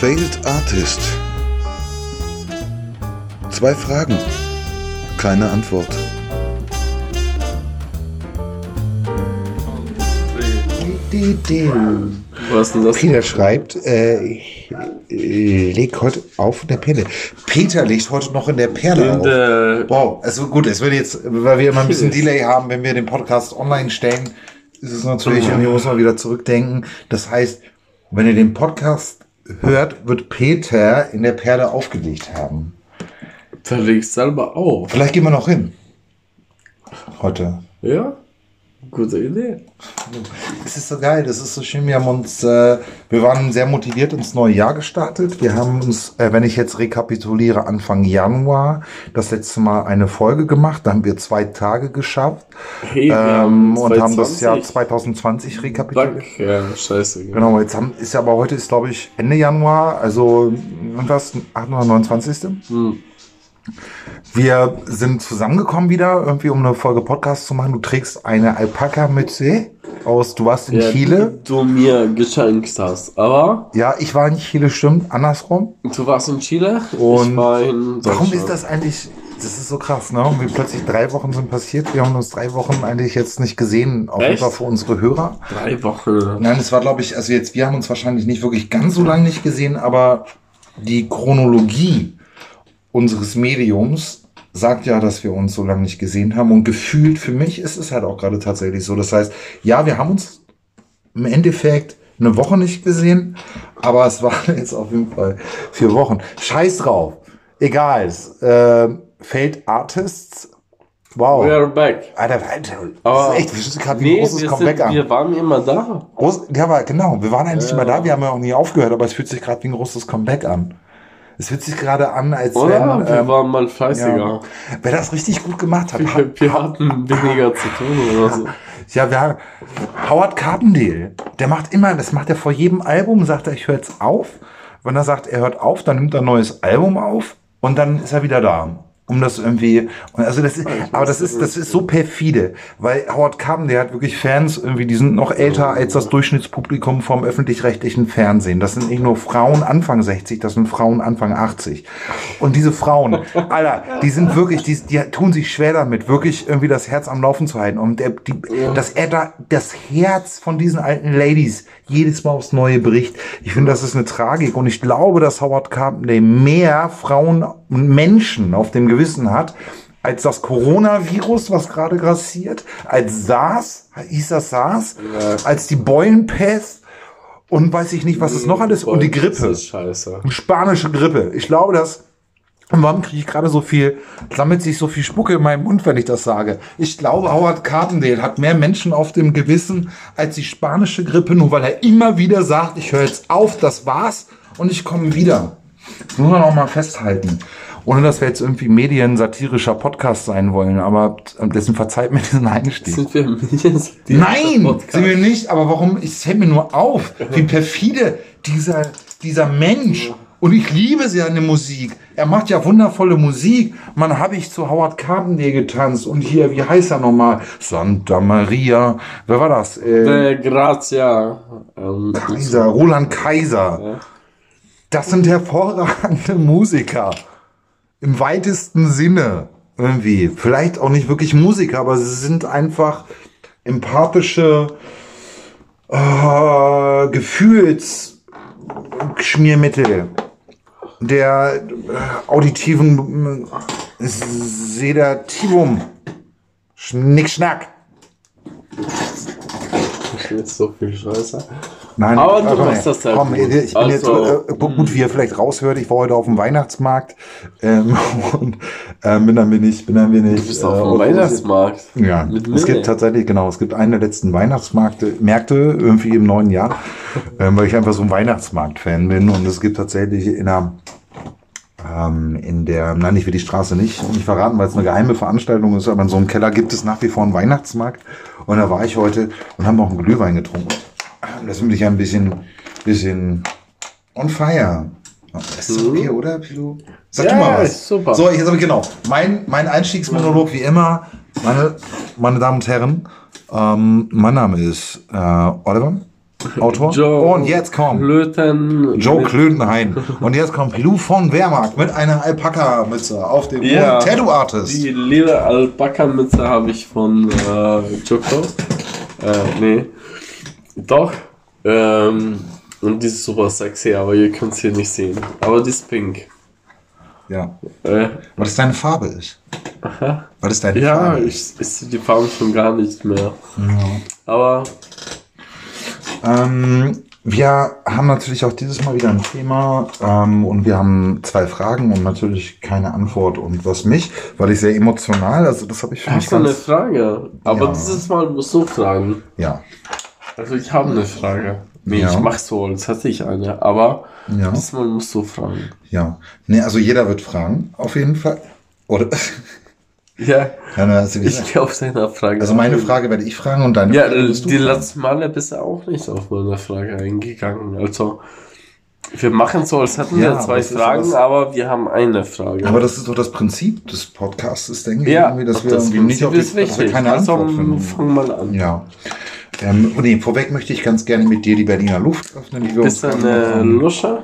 Failed Artist. Zwei Fragen, keine Antwort. Was denn das? Peter schreibt, äh, ich leg heute auf in der Perle. Peter legt heute noch in der Perle In auf. der- wow, also gut, es wird jetzt, weil wir immer ein bisschen Delay haben, wenn wir den Podcast online stellen, ist es natürlich, irgendwie muss man wieder zurückdenken. Das heißt, wenn ihr den Podcast hört, wird Peter in der Perle aufgelegt haben. Da legst selber auf. Vielleicht gehen wir noch hin. Heute. Ja? Gute Idee. Es ist so geil, das ist so schön. Wir haben uns, äh, wir waren sehr motiviert ins neue Jahr gestartet. Wir haben uns, äh, wenn ich jetzt rekapituliere, Anfang Januar das letzte Mal eine Folge gemacht. Da haben wir zwei Tage geschafft Hey, ähm, und haben das 2020. Jahr 2020 rekapituliert. Fuck, ja, scheiße. Genau, jetzt haben, ist ja aber heute ist, glaube ich, Ende Januar, also was, 8. oder 29. Hm. Wir sind zusammengekommen wieder, irgendwie um eine Folge Podcast zu machen. Du trägst eine Alpaka-Mütze aus, du warst in Ja, Chile. die du mir geschenkt hast. Aber Ja, ich war in Chile, stimmt, andersrum. du warst in Chile, Und ich war in Warum ist das eigentlich, das ist so krass, ne? Wie plötzlich drei Wochen sind passiert. Wir haben uns drei Wochen eigentlich jetzt nicht gesehen, auf jeden? Fall für unsere Hörer. Drei Wochen. Nein, es war, glaube ich, also jetzt, wir haben uns wahrscheinlich nicht wirklich ganz so lange nicht gesehen, aber die Chronologie unseres Mediums sagt ja, dass wir uns so lange nicht gesehen haben. Und gefühlt für mich ist es halt auch gerade tatsächlich so. Das heißt, ja, wir haben uns im Endeffekt eine Woche nicht gesehen, aber es waren jetzt auf jeden Fall vier Wochen. Scheiß drauf. Egal. Äh, Failed Artists. Wow. We are back. Alter, Alter, Aber das ist echt, wir sind gerade wie Nee, ein großes wir, Comeback sind, an. wir waren immer da. Groß, ja, aber genau, wir waren eigentlich immer da, wir haben ja auch nie aufgehört, aber es fühlt sich gerade wie ein großes Comeback an. Es fühlt sich gerade an, als Oder? wenn, wir ähm, waren mal ja, fleißiger. wer das richtig gut gemacht hat. Wir, wir hatten weniger zu tun oder so. Ja, wir haben Howard Carpendale, der macht immer, das macht er vor jedem Album, sagt er, ich höre jetzt auf. Wenn er sagt, er hört auf, dann nimmt er ein neues Album auf und dann ist er wieder da. Um das irgendwie, also das ist, aber das ist, das ist so perfide, weil Howard Carpendale hat wirklich Fans irgendwie, die sind noch älter als das Durchschnittspublikum vom öffentlich-rechtlichen Fernsehen. Das sind nicht nur Frauen Anfang 60, das sind Frauen Anfang 80. Und diese Frauen, Alter, die sind wirklich, die, die tun sich schwer damit, wirklich irgendwie das Herz am Laufen zu halten. Und der, die, dass er da das Herz von diesen alten Ladies jedes Mal aufs Neue bricht. Ich finde, das ist eine Tragik. Und ich glaube, dass Howard Carpendale mehr Frauen und Menschen auf dem Gewissen hat, als das Coronavirus, was gerade grassiert, als SARS, hieß das SARS, als die Beulenpest und weiß ich nicht, was es noch alles, und die Grippe. scheiße. Spanische Grippe. Ich glaube, dass. Und warum kriege ich gerade so viel, sammelt sich so viel Spucke in meinem Mund, wenn ich das sage? Ich glaube, Howard Carpendale hat mehr Menschen auf dem Gewissen als die spanische Grippe, nur weil er immer wieder sagt, ich höre jetzt auf, das war's und ich komme wieder. Das muss man auch mal festhalten. Ohne dass wir jetzt irgendwie mediensatirischer Podcast sein wollen, aber dessen verzeiht mir diesen Einstieg. Sind wir Medien- Nein, Podcast? sind wir nicht. Aber warum? Es fällt mir nur auf, wie perfide dieser, dieser Mensch. Und ich liebe seine Musik. Er macht ja wundervolle Musik. Man habe ich zu Howard Carpendale getanzt. Und hier, wie heißt er nochmal? Santa Maria. Wer war das? Äh, Äh, Grazia. Ähm, Kaiser, Roland Kaiser. Das sind hervorragende Musiker. Im weitesten Sinne. Irgendwie. Vielleicht auch nicht wirklich Musiker, aber sie sind einfach empathische äh, Gefühlsschmiermittel der äh, auditiven äh, Sedativum. Schnickschnack. jetzt so viel Scheiße. Nein, Aber du komm, machst das sehr komm, gut. Ich bin jetzt, Also, äh, gut, wie ihr vielleicht raushört, ich war heute auf dem Weihnachtsmarkt ähm, und ähm, bin dann ich, bin dann ich. Du bist auf dem äh, Weihnachtsmarkt. Ja, es gibt tatsächlich, genau, es gibt einen der letzten Weihnachtsmärkte Märkte irgendwie im neuen Jahr, ähm, weil ich einfach so ein Weihnachtsmarkt-Fan bin und es gibt tatsächlich in der ähm, in der, nein, ich will die Straße nicht, nicht verraten, weil es eine geheime Veranstaltung ist, aber in so einem Keller gibt es nach wie vor einen Weihnachtsmarkt. Und da war ich heute und haben auch einen Glühwein getrunken. Das bin ich ja ein bisschen, bisschen on fire. Das ist okay, oder, Pilo? Sag du Ja, mal was. super. So, jetzt aber genau. Mein, mein Einstiegsmonolog wie immer, meine, meine Damen und Herren, ähm, mein Name ist äh, Oliver. Autor. Joe Und jetzt kommt Klöten. Joe Klötenhain. Und jetzt kommt Pilou von Wehrmark mit einer Alpaka-Mütze auf dem Ja. Mund. Tattoo Artist. Die lila Alpaka-Mütze habe ich von äh, Joko. Äh, nee. Doch. Ähm, und die ist super sexy, aber ihr könnt es hier nicht sehen. Aber die ist pink. Ja. Äh, Weil das deine Farbe ist. aha. Weil das deine Ja, Farbe ich, ist. ich sehe die Farben schon gar nicht mehr. Aber Ähm, wir haben natürlich auch dieses Mal wieder ein Thema ähm, und wir haben zwei Fragen und natürlich keine Antwort. Und was mich, weil ich sehr emotional, also das habe ich für mich hast du eine ganz... Frage? Aber Ja. dieses Mal musst du fragen. Ja, Also ich habe eine Frage. Nee, Ja. ich mach so, als hätte ich eine. Aber Ja. dieses Mal musst du fragen. ja. Nee, also jeder wird fragen, auf jeden Fall. Oder? Ja, ja, ich gehe auf deine Frage. Also meine ein. Frage werde ich fragen und deine Ja, Frage du die letzten Male bist du auch nicht auf meine Frage eingegangen. Also, wir machen so, als hätten Ja, wir zwei Fragen, was- aber wir haben eine Frage. Aber das ist doch das Prinzip des Podcasts, denke ich, ja, irgendwie, dass wir das irgendwie nicht auf die, dass wir keine Also, Antwort finden. fang mal an. Ja. Ähm, nee, vorweg möchte ich ganz gerne mit dir die Berliner Luft öffnen, die wir Bist du eine. Lusche?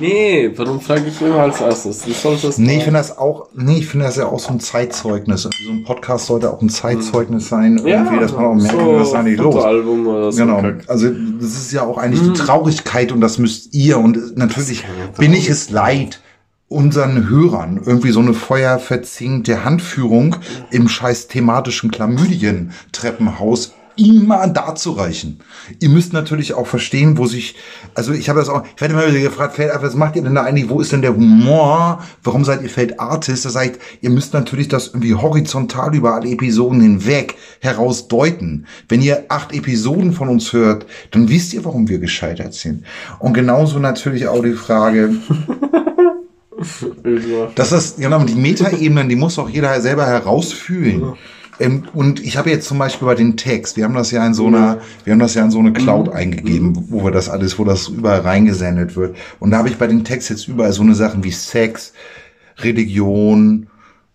Nee, warum frage ich immer als erstes? Du sollst das Nee, ich finde das auch, nee, ich finde das ja auch so ein Zeitzeugnis. Und So ein Podcast sollte auch ein Zeitzeugnis sein, irgendwie, dass man auch merkt, so was ist eigentlich los. Fotoalbum oder so. Genau. Also das ist ja auch eigentlich Mhm. die Traurigkeit und das müsst ihr und natürlich bin ich es leid unseren Hörern irgendwie so eine feuerverzinkte Handführung im scheiß thematischen Chlamydien-Treppenhaus immer darzureichen. Ihr müsst natürlich auch verstehen, wo sich, also ich habe das auch, ich werde immer wieder gefragt, Feld, was macht ihr denn da eigentlich, wo ist denn der Humor, warum seid ihr Feld Artist? Da sagt, ihr müsst natürlich das irgendwie horizontal über alle Episoden hinweg herausdeuten. Wenn ihr acht Episoden von uns hört, dann wisst ihr, warum wir gescheitert sind. Und genauso natürlich auch die Frage, das ist, genau, die Metaebenen, die muss auch jeder selber herausfühlen. Ähm, und ich habe jetzt zum Beispiel bei den Tags, wir haben das ja in so einer, wir haben das ja in so eine Cloud eingegeben, wo wir das alles, wo das überall reingesendet wird. Und da habe ich bei den Tags jetzt überall so eine Sachen wie Sex, Religion,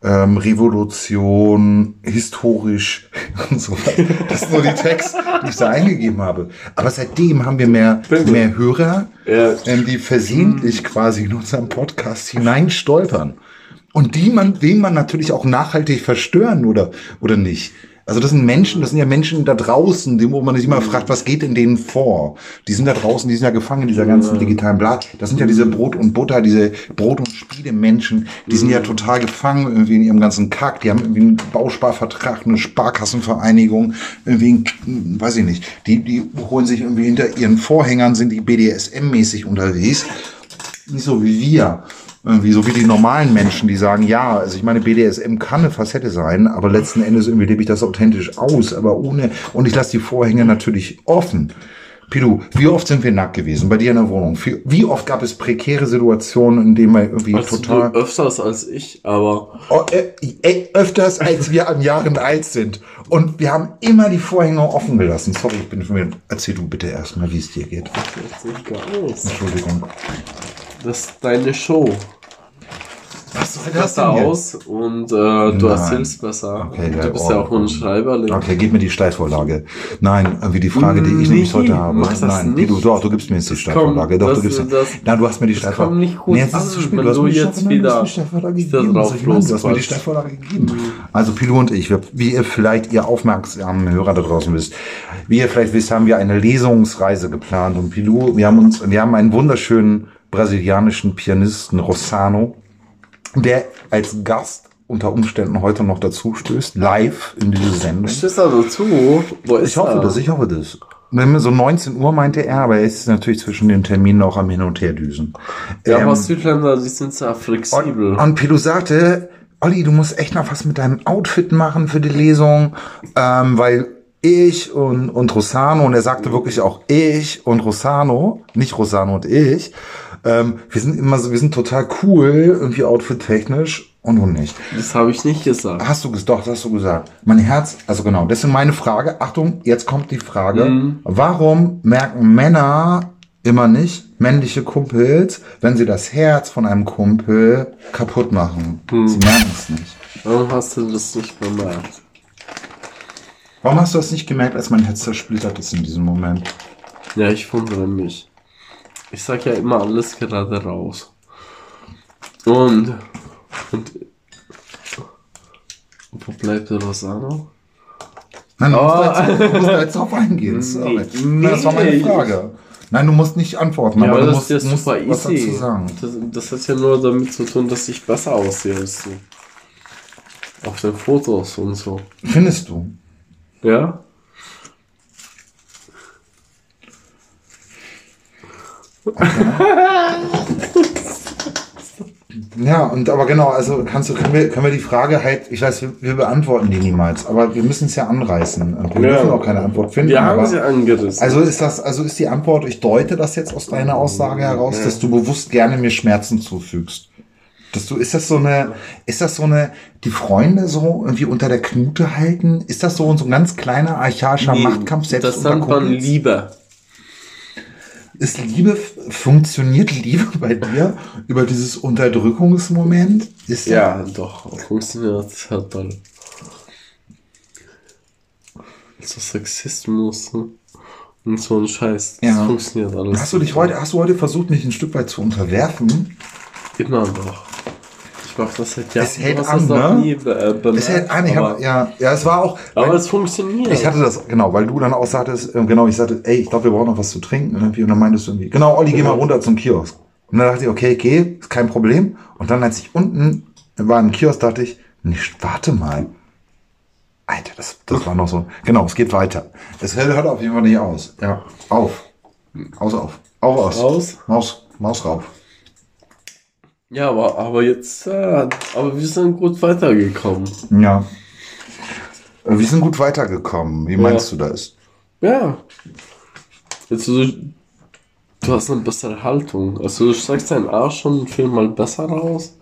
ähm, Revolution, historisch und so weiter. Das sind so die Tags, die ich da eingegeben habe. Aber seitdem haben wir mehr, mehr Hörer, Ja. ähm, die versehentlich quasi in unseren Podcast hineinstolpern. Und die man, wen man natürlich auch nachhaltig verstören oder, oder nicht. Also das sind Menschen, das sind ja Menschen da draußen, wo man sich immer fragt, was geht in denen vor? Die sind da draußen, die sind ja gefangen in dieser ganzen digitalen Blatt. Das sind ja diese Brot und Butter, diese Brot- und Spiele-Menschen, die sind ja total gefangen irgendwie in ihrem ganzen Kack. Die haben irgendwie einen Bausparvertrag, eine Sparkassenvereinigung, irgendwie, ein, weiß ich nicht. Die, die holen sich irgendwie hinter ihren Vorhängern, sind die BDSM-mäßig unterwegs nicht so wie wir. Irgendwie so wie die normalen Menschen, die sagen, ja, also ich meine, BDSM kann eine Facette sein, aber letzten Endes irgendwie lebe ich das authentisch aus, aber ohne, und ich lasse die Vorhänge natürlich offen. Pidu, wie oft sind wir nackt gewesen bei dir in der Wohnung? Wie, oft gab es prekäre Situationen, in denen wir irgendwie Also total, du öfters als ich, aber oh, äh, äh, öfters als wir an Jahren alt sind. Und wir haben immer die Vorhänge offen gelassen. Sorry, ich bin von mir. Erzähl du bitte erstmal, wie es dir geht. das sieht gar aus. Entschuldigung. Das ist deine Show. Was soll Besser aus und äh, du Nein. erzählst besser. Okay, du ja, bist ja oh, auch ein oh. Schreiberling. Okay, gib mir die Steilvorlage. Nein, irgendwie die Frage, die ich Nee, nämlich heute habe. mach das Nein, nicht. du, doch, du gibst mir jetzt die Das Steilvorlage. Doch, das- du gibst mir. das- Nein, du hast mir die das Steilvorlage. kommt nicht gut nee, jetzt ist es zu spät. Du hast mir die jetzt Steilvorlage- gegeben. Du hast mir die. Steilvorlage gegeben. Also Pilu und ich, wie ihr vielleicht, ihr aufmerksamen Hörer da draußen wisst, wie ihr vielleicht wisst, haben wir eine Lesungsreise geplant. Und Pilu, wir haben uns, wir haben einen wunderschönen brasilianischen Pianisten, Rossano, der als Gast unter Umständen heute noch dazu stößt, live in diese Sendung. Stehst da dazu? Wo ist Ich hoffe er? das, ich hoffe das. So 19 Uhr meinte er, aber er ist natürlich zwischen den Terminen auch am Hin- und Herdüsen. Ja, Ähm, aber Südländer, die sind sehr flexibel. und, und Pilu sagte, Olli, du musst echt noch was mit deinem Outfit machen für die Lesung, ähm, weil ich und, und Rossano, und er sagte wirklich auch ich und Rossano, nicht Rossano und ich, ähm, wir sind immer so, wir sind total cool, irgendwie outfit-technisch und du nicht. das habe ich nicht gesagt. Hast du gesagt, doch, das hast du gesagt. Mein Herz, also genau, das ist meine Frage. Achtung, jetzt kommt die Frage. Mhm. Warum merken Männer immer nicht, männliche Kumpels, wenn sie das Herz von einem Kumpel kaputt machen? Mhm. Sie merken es nicht. Warum hast du das nicht bemerkt? Warum hast du das nicht gemerkt, als mein Herz zersplittert ist in diesem Moment? Ja, ich wundere mich. Ich sag ja immer alles gerade raus. Und. Und. Wo bleibt der Rosano? Nein, du musst, Oh. da jetzt, du musst da jetzt drauf eingehen. Sorry. Nee, das war meine. Frage. Nein, du musst nicht antworten, Ja, aber aber du das musst, ist ja musst super was easy. dazu sagen. Das, das hat ja nur damit zu tun, dass ich besser aussehe als du. Auf den Fotos und so. Findest du? Ja? Ja, und aber genau, also kannst du, können wir, können wir die Frage halt, ich weiß, wir, wir beantworten die niemals, aber wir müssen es ja anreißen. Und wir Ja. dürfen auch keine Antwort finden. Wir haben aber, sie angerissen. also ist das, also ist die Antwort, ich deute das jetzt aus deiner Aussage heraus, dass du bewusst gerne mir Schmerzen zufügst. Dass du, ist das so eine, ist das so eine, die Freunde so irgendwie unter der Knute halten? Ist das so, so ein ganz kleiner archaischer Nee, Machtkampf selbst Das nennt man? Liebe. Ist Liebe, funktioniert Liebe bei dir über dieses Unterdrückungsmoment? Ist Ja, doch. Funktioniert ja toll. So Sexismus ne? und so ein Scheiß. Das Ja. funktioniert alles. Hast du dich heute, hast du heute versucht, mich ein Stück weit zu unterwerfen? Immer noch. Mach das seit Jahren. Es hält an, ne? nie äh, bemerkt, Es hält an, ich hab, ja, ja, es war auch, aber weil- es funktioniert. ich hatte das, genau, weil du dann auch sagtest, äh, genau, ich sagte, ey, ich glaube, wir brauchen noch was zu trinken, irgendwie, und dann meintest du irgendwie, genau, Olli, geh mal runter zum Kiosk. Und dann dachte ich, okay, geh, ist kein Problem. Und dann, als ich unten war im Kiosk, dachte ich, nicht, warte mal. Alter, das, das war noch so, genau, es geht weiter. Es hört hört auf jeden Fall nicht aus. Ja, auf. Aus, auf. Auf, aus. Aus? Maus, Maus rauf. Ja, aber, aber jetzt, äh, aber wir sind gut weitergekommen. Ja. Wir sind gut weitergekommen. Wie meinst du das? Ja. Jetzt, du, du hast eine bessere Haltung. Also du streckst deinen Arsch schon viermal besser raus.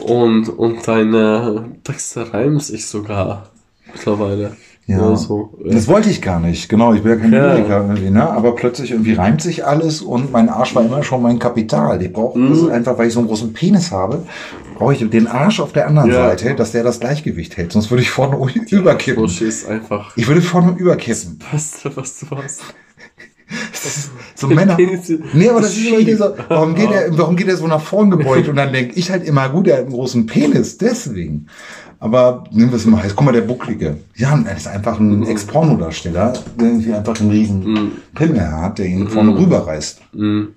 Und, und deine Texte reimen sich sogar mittlerweile. Ja. so. Das wollte ich gar nicht. Genau, ich bin ja kein Ja. Irgendwie, ne? Aber plötzlich irgendwie reimt sich alles und mein Arsch war immer schon mein Kapital. Ich brauche Mhm. das einfach, weil ich so einen großen Penis habe, brauche ich den Arsch auf der anderen Ja. Seite, dass der das Gleichgewicht hält. Sonst würde ich vorne überkippen. Busch ist einfach Ich würde vorne überkippen. das Beste, was du hast. So Männer. Penis- Nee, aber das ist immer dieser, warum geht er, warum geht er so nach vorn gebeugt? Und dann denke ich halt immer, gut, er hat einen großen Penis, deswegen. Aber nehmen wir es mal, jetzt guck mal, der Bucklige. Ja, er ist einfach ein Ex-Porno-Darsteller, der irgendwie einfach einen riesen Pimmel hat, der ihn vorne rüberreißt. Mhm.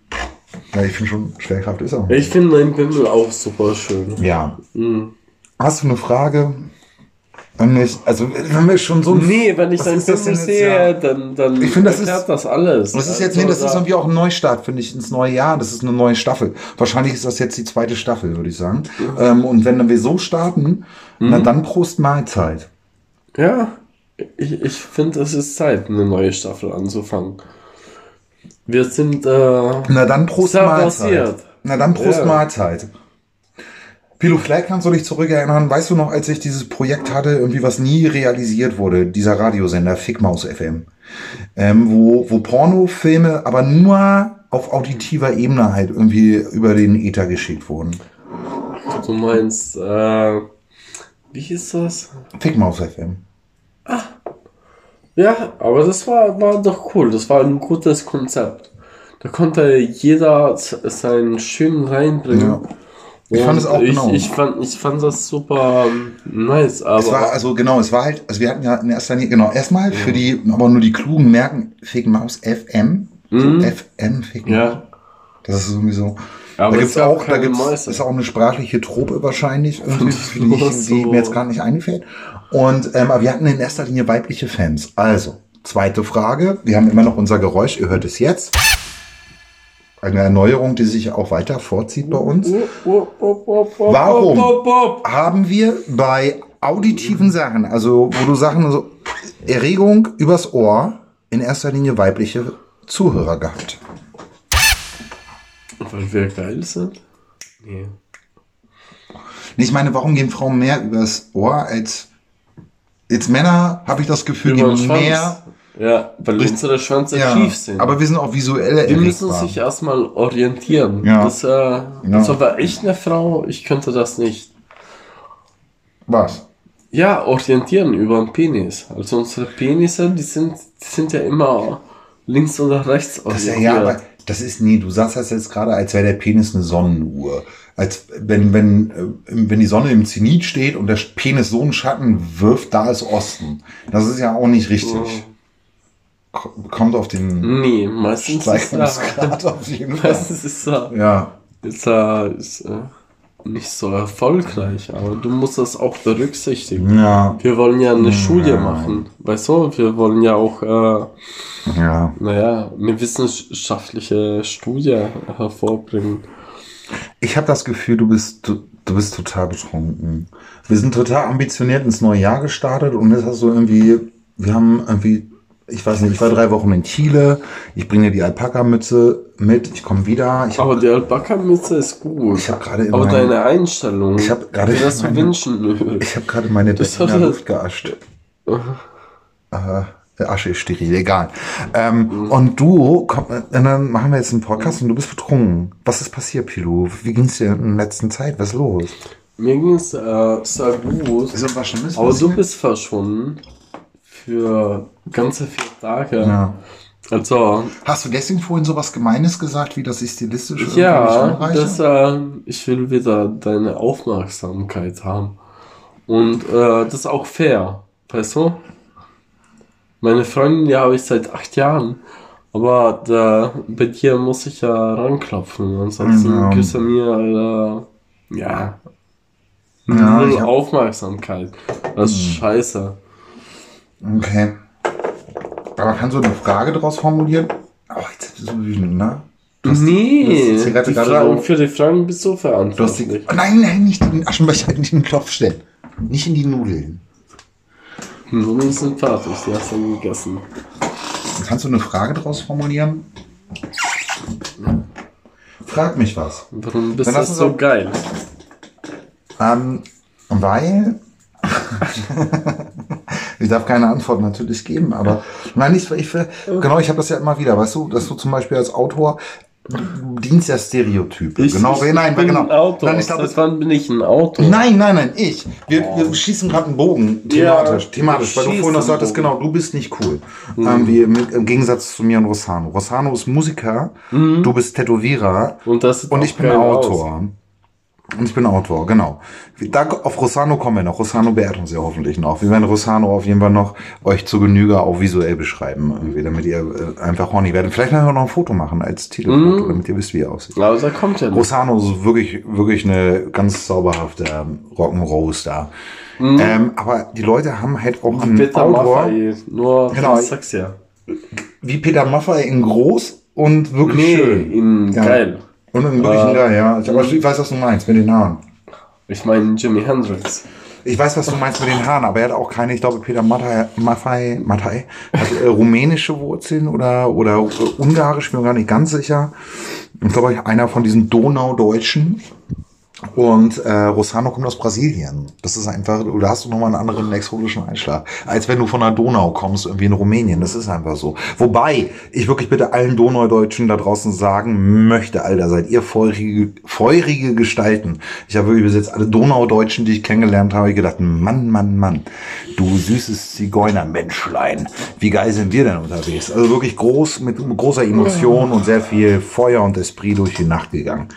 Ja, ich finde schon, Schwerkraft ist auch. Ich finde meinen Pimmel auch super schön. Ja. Mhm. Hast du eine Frage? Wenn nicht, also, wenn wir schon so Nee, wenn ich deinen jetzt, sehe, dann, dann Ich finde, das ist- das alles. Das ist jetzt, nee, das ist irgendwie auch ein Neustart, finde ich, ins neue Jahr. Das ist eine neue Staffel. Wahrscheinlich ist das jetzt die zweite Staffel, würde ich sagen. Ähm, und wenn wir so starten, na dann Prost Mahlzeit. Ja, ich, ich finde, es ist Zeit, eine neue Staffel anzufangen. Wir sind, äh, Na dann Prost Mahlzeit. Na dann Prost Ja. Mahlzeit. Pilo, vielleicht kannst du dich zurückerinnern, weißt du noch, als ich dieses Projekt hatte, irgendwie was nie realisiert wurde, dieser Radiosender Fickmaus FM, ähm, wo, wo Pornofilme aber nur auf auditiver Ebene halt irgendwie über den Ether geschickt wurden. du meinst, äh, wie hieß das? Fickmaus FM. Ja, aber das war, war doch cool. Das war ein gutes Konzept. Da konnte jeder seinen Schön reinbringen. Ja. Ich fand es auch ich, genau. Ich fand, ich fand das super ähm, nice, aber. Es war also genau, es war halt, also wir hatten ja in erster Linie, genau, erstmal für die, aber nur die Klugen merken, Fake Maus FM. So FM, Fake Maus. Mhm. ja. Das ist irgendwie so. Aber da es gibt's gab auch, da gibt's, Mäuse. ist auch eine sprachliche Trope wahrscheinlich, irgendwie, die, ich, die mir jetzt gar nicht einfällt. Und, ähm, aber wir hatten in erster Linie weibliche Fans. Also, zweite Frage. Wir haben immer noch unser Geräusch, ihr hört es jetzt. Eine Erneuerung, die sich auch weiter vorzieht bei uns. Warum? Haben wir bei auditiven Sachen, also wo du Sachen so Erregung übers Ohr, in erster Linie weibliche Zuhörer gehabt. Weil wir geil sind? Nee. Ich meine, warum gehen Frauen mehr übers Ohr als jetzt Männer, habe ich das Gefühl, Über gehen mehr. Ja, weil unsere Schwänze Ja, tief sind. aber wir sind auch visuelle die müssen sich erstmal orientieren. Ja. Das, äh, Also war ich eine Frau, ich könnte das nicht. Was? Ja, orientieren über den Penis. Also unsere Penisse, die sind, die sind ja immer links oder rechts Das ist ja, orientiert. ja, aber das ist nie, du sagst das jetzt gerade, als wäre der Penis eine Sonnenuhr. Als wenn, wenn, äh, wenn die Sonne im Zenit steht und der Penis so einen Schatten wirft, da ist Osten. Das ist ja auch nicht richtig. Ko- Kommt auf den Nee, meistens ist er, Steigerungsgrad auf jeden Fall. meistens ist er, Ja. ist er, ist er nicht so erfolgreich, aber du musst das auch berücksichtigen. Ja. Wir wollen ja eine Studie Ja. machen, weißt du? Wir wollen ja auch, äh, Ja. naja, eine wissenschaftliche Studie hervorbringen. Ich habe das Gefühl, du bist, du, du bist total betrunken. Wir sind total ambitioniert ins neue Jahr gestartet und jetzt hast du irgendwie, wir haben irgendwie, ich weiß nicht, ich war drei Wochen in Chile, ich bringe dir die Alpaka-Mütze mit, ich komme wieder. Ich Aber die Alpaka-Mütze ist gut. Ich hab gerade Aber meinem- deine Einstellung, Ich hab gerade das meine- wünschen. Ich habe gerade meine Berliner Luft geascht. Äh, Asche ist steril, egal. Ähm, Und du, komm, äh, dann machen wir jetzt einen Podcast und du bist betrunken. Was ist passiert, Pilu? Wie ging's dir in der letzten Zeit? Was ist los? Mir ging es äh, sehr gut. Ist was Schlimmes Aber du bist verschwunden für ganze vier Tage. Ja. Also, Hast du deswegen vorhin sowas Gemeines gesagt, wie das ich stilistisch ja, das, äh, ich will wieder deine Aufmerksamkeit haben. Und äh, das ist auch fair, weißt du? Meine Freundin, die habe ich seit acht Jahren. Aber da, bei dir muss ich ja ranklopfen. Ansonsten Ja. gibst du mir, äh, ja, Ja, Aufmerksamkeit. Das ist scheiße. Okay. Aber kannst du eine Frage daraus formulieren? Oh, jetzt bist du wütend, ne? Du hast die- du hast Nee, die die gerade Fragen, so- für die Fragen bist du Du hast die, verantwortlich. oh, nein, nein, nicht den Aschenbecher in den Topf stellen. Nicht in die Nudeln. Nudeln sind fertig, die hast du gegessen. Kannst du eine Frage daraus formulieren? Frag mich was. Warum bist du so geil? Ähm, weil. ich darf keine Antwort natürlich geben, aber nein, ich, ich genau, ich habe das ja immer wieder, weißt du, dass du zum Beispiel als Autor dienst ja Stereotype. Ich, genau, ich, nein, bin genau. ein Auto. Nein, ich glaube, Seit wann bin ich ein Auto? Nein, nein, nein, ich. Wir, wir schießen gerade einen Bogen, thematisch, Ja, thematisch, weil du vorhin noch sagtest, Bogen. genau, du bist nicht cool. Ähm, wie, im, Im Gegensatz zu mir und Rossano. Rossano ist Musiker, du bist Tätowierer Und das und ich bin Autor. Und ich bin Autor, genau. Da, auf Rossano kommen wir noch. Rossano beehrt uns ja hoffentlich noch. Wir werden Rossano auf jeden Fall noch euch zur Genüge auch visuell beschreiben, irgendwie, damit ihr äh, einfach horny werdet. Vielleicht werden wir noch ein Foto machen als Titelfoto, damit ihr wisst, wie er aussieht. Aber da kommt ja. Rossano ist wirklich, wirklich eine ganz zauberhafte Rock'n'Roll-Star. Ähm, aber die Leute haben halt auch einen Peter Autor Maffay, nur Genau. genau. sexier. wie Peter Maffay in groß und wirklich Nee, schön. in Ja. geil. Und in wirklich Äh, geil, ja. Ich, aber ich weiß, was du meinst mit den Haaren. Ich meine Jimi Hendrix. Ich weiß, was du meinst mit den Haaren, aber er hat auch keine, ich glaube, Peter Maffay, Maffay, Maffay hat äh, rumänische Wurzeln oder, oder äh, ungarisch, bin mir gar nicht ganz sicher. Ich glaube, einer von diesen Donaudeutschen. Und äh, Rossano kommt aus Brasilien. Das ist einfach, da hast du nochmal einen anderen exotischen Einschlag. Als wenn du von der Donau kommst, irgendwie in Rumänien. Das ist einfach so. Wobei, ich wirklich bitte allen Donaudeutschen da draußen sagen möchte, Alter, seid ihr feurige, feurige Gestalten. Ich habe wirklich bis jetzt alle Donaudeutschen, die ich kennengelernt habe, gedacht, Mann, Mann, Mann, du süßes Zigeunermenschlein. Wie geil sind wir denn unterwegs? Also wirklich groß, mit großer Emotion und sehr viel Feuer und Esprit durch die Nacht gegangen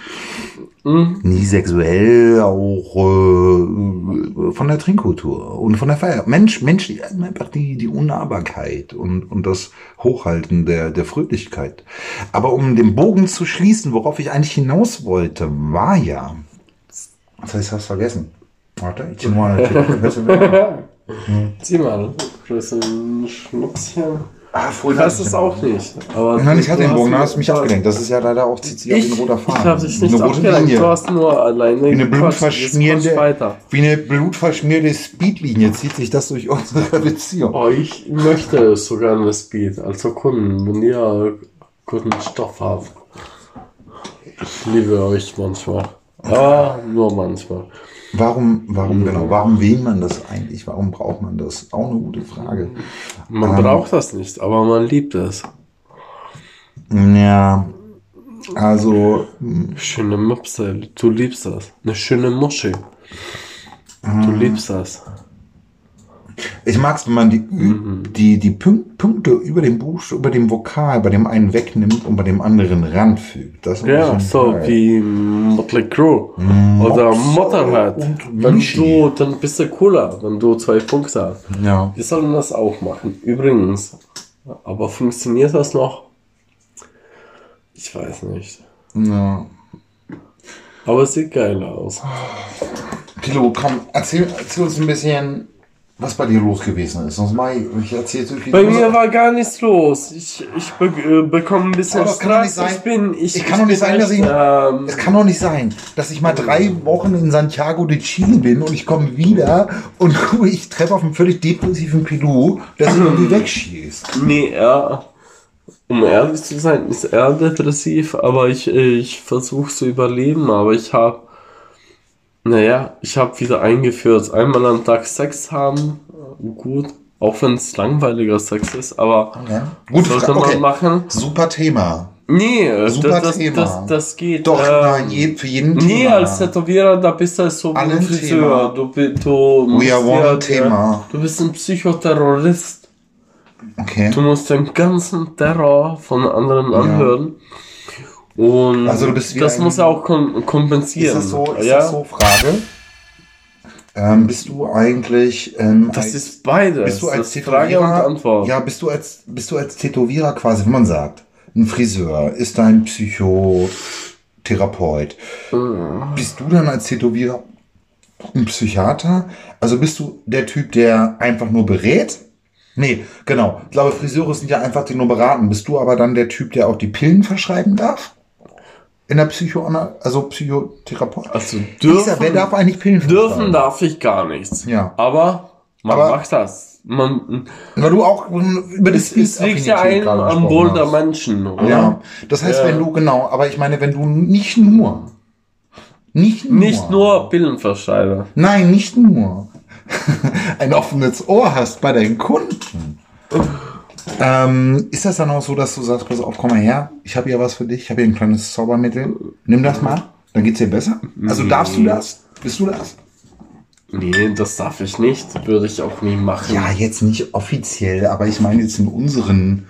nie sexuell, auch äh, von der Trinkkultur und von der Feier. Mensch, Mensch, die, einfach die, die Unnahbarkeit und, und das Hochhalten der, der Fröhlichkeit. Aber um den Bogen zu schließen, worauf ich eigentlich hinaus wollte, war ja. Das heißt, hast vergessen. Warte, ich zieh mal. Sieh mal, ein Schnupschen. Ah, Ich vorhin hatte ich es auch nicht. Aber Nein, ich hatte du den Bogen, da hast hast du mich abgelenkt. Das ist ja leider auch zieht sich auf Ich, den roter ich Faden. habe dich nicht Eine rote abgelenkt, Linie. du hast nur alleine Wie eine blutverschmierte, weiter. wie eine blutverschmierte Speedlinie zieht sich das durch unsere Beziehung. Oh, ich möchte sogar eine Speed, also Kunden, wenn ihr guten Stoff habt. Ich liebe euch manchmal. Aber nur manchmal. Warum, warum genau? Warum will man das eigentlich? Warum braucht man das? Auch eine gute Frage. Man Ähm. braucht das nicht, aber man liebt es. Ja, also Schöne Möpse, du liebst das. Eine schöne Moschee. Du liebst das. Ich mag's, wenn man die, Mhm. die, die Punk Punkte über dem Buch, über dem Vokal bei dem einen wegnimmt und bei dem anderen ranfügt. Das Ja, so geil. wie Motley Crue oder Motorhead. und Wenn du, dann bist du cooler, wenn du zwei Punkte hast. Ja. Wir sollen das auch machen. Übrigens. Aber funktioniert das noch? Ich weiß nicht. ja. Aber es sieht geil aus. Tilo, komm, erzähl, erzähl uns ein bisschen, was bei dir los gewesen ist. Sonst mach ich, ich erzähl so viel. Bei mir war gar nichts los. Ich, ich be äh, bekomme ein bisschen Aber das kann doch nicht Stress. sein. Ich bin, ich, Ich kann doch nicht sein, dass ich- Ähm, Es kann doch nicht sein, dass ich mal drei Wochen in Santiago de Chile bin und ich komme wieder und ich treffe auf einen völlig depressiven Pilou, der sich irgendwie wegschießt. nee, er, um ehrlich zu sein, ist er depressiv, aber ich, ich versuche zu überleben. Aber ich habe, naja, ich habe wieder eingeführt, einmal am Tag Sex haben. Gut, auch wenn es langweiliger Sex ist, aber Ja. Gut, sollte man okay. machen. Super Thema. Nee, Super das, das, Thema. das, das geht. Doch, ähm, nein, je, für jeden Nee, Thema. als Tätowierer, da bist du so wie Alle ein ein Friseur. Du, du musst are one ja- Thema. Du bist ein Psychoterrorist. Okay. Du musst den ganzen Terror von anderen anhören. Und Also du bist wie das muss auch kom kompensieren. Ist das so, ist ja? das so, Frage? Ähm, bist du eigentlich, ähm, Das als, ist beides. bist du als Tätowierer, Antwort. ja, bist du als, bist du als Tätowierer quasi, wenn man sagt, ein Friseur ist ein Psychotherapeut. Bist du dann als Tätowierer ein Psychiater? Also bist du der Typ, der einfach nur berät? Nee, genau. Ich glaube, Friseure sind ja einfach, die nur beraten. Bist du aber dann der Typ, der auch die Pillen verschreiben darf? In der Psycho, also Psychotherapeut? Also Lisa, wer dürfen, darf eigentlich Pillen dürfen verschreiben? darf ich gar nichts. Ja. Aber man Aber- macht das. Man, Weil du auch über es, es liegt ja ein am Wohl der Menschen, oder? Ja, das heißt, Ja. wenn du, genau, aber ich meine, wenn du nicht nur, nicht nur, Nicht nur Pillenverschreiber. nein, nicht nur ein offenes Ohr hast bei deinen Kunden, ähm, ist das dann auch so, dass du sagst, pass auf, komm mal her, ich habe hier was für dich, ich habe hier ein kleines Zaubermittel, nimm das mal, dann geht's dir besser? Also darfst du das? Bist du das? Nee, das darf ich nicht. Würde ich auch nie machen. Ja, jetzt nicht offiziell, aber ich meine jetzt in unseren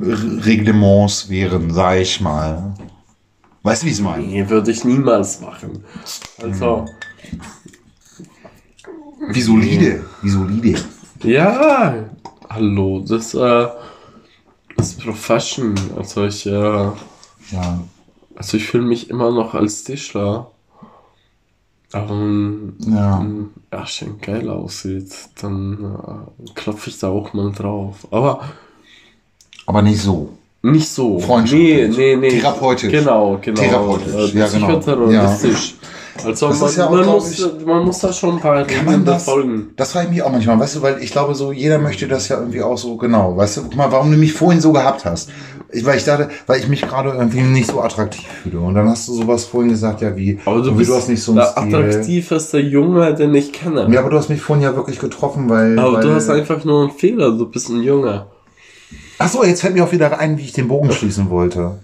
Reglements wären, sag ich mal. Weißt du, wie ich es meine? Nee, würde ich niemals machen. Also, Wie solide, wie solide. ja, hallo, das äh, ist Profession. Also ich, äh, Ja. also ich fühle mich immer noch als Tischler. Aber wenn Ja. ein geil aussieht, dann äh, klopfe ich da auch mal drauf. Aber Aber nicht so. nicht so. Freundschaftlich. Nee, nee, nee. Therapeutisch. Genau, genau. Therapeutisch, Äh, ja, genau. Psychoterroristisch. Also Das man, ja man, muss, man muss da schon ein paar Kann man Regeln das? befolgen. Das frage ich mich auch manchmal, weißt du, weil ich glaube so, jeder möchte das ja irgendwie auch so genau. Weißt du, guck mal, warum du mich vorhin so gehabt hast. Ich, weil ich dachte, weil ich mich gerade irgendwie nicht so attraktiv fühle. Und dann hast du sowas vorhin gesagt, ja, wie, Aber du bist du hast nicht so einen der Stil. attraktivste Junge, den ich kenne. Ja, aber du hast mich vorhin ja wirklich getroffen, weil. aber weil, du hast einfach nur einen Fehler, du bist ein Junge. Ach so, jetzt fällt mir auch wieder ein, wie ich den Bogen schließen wollte.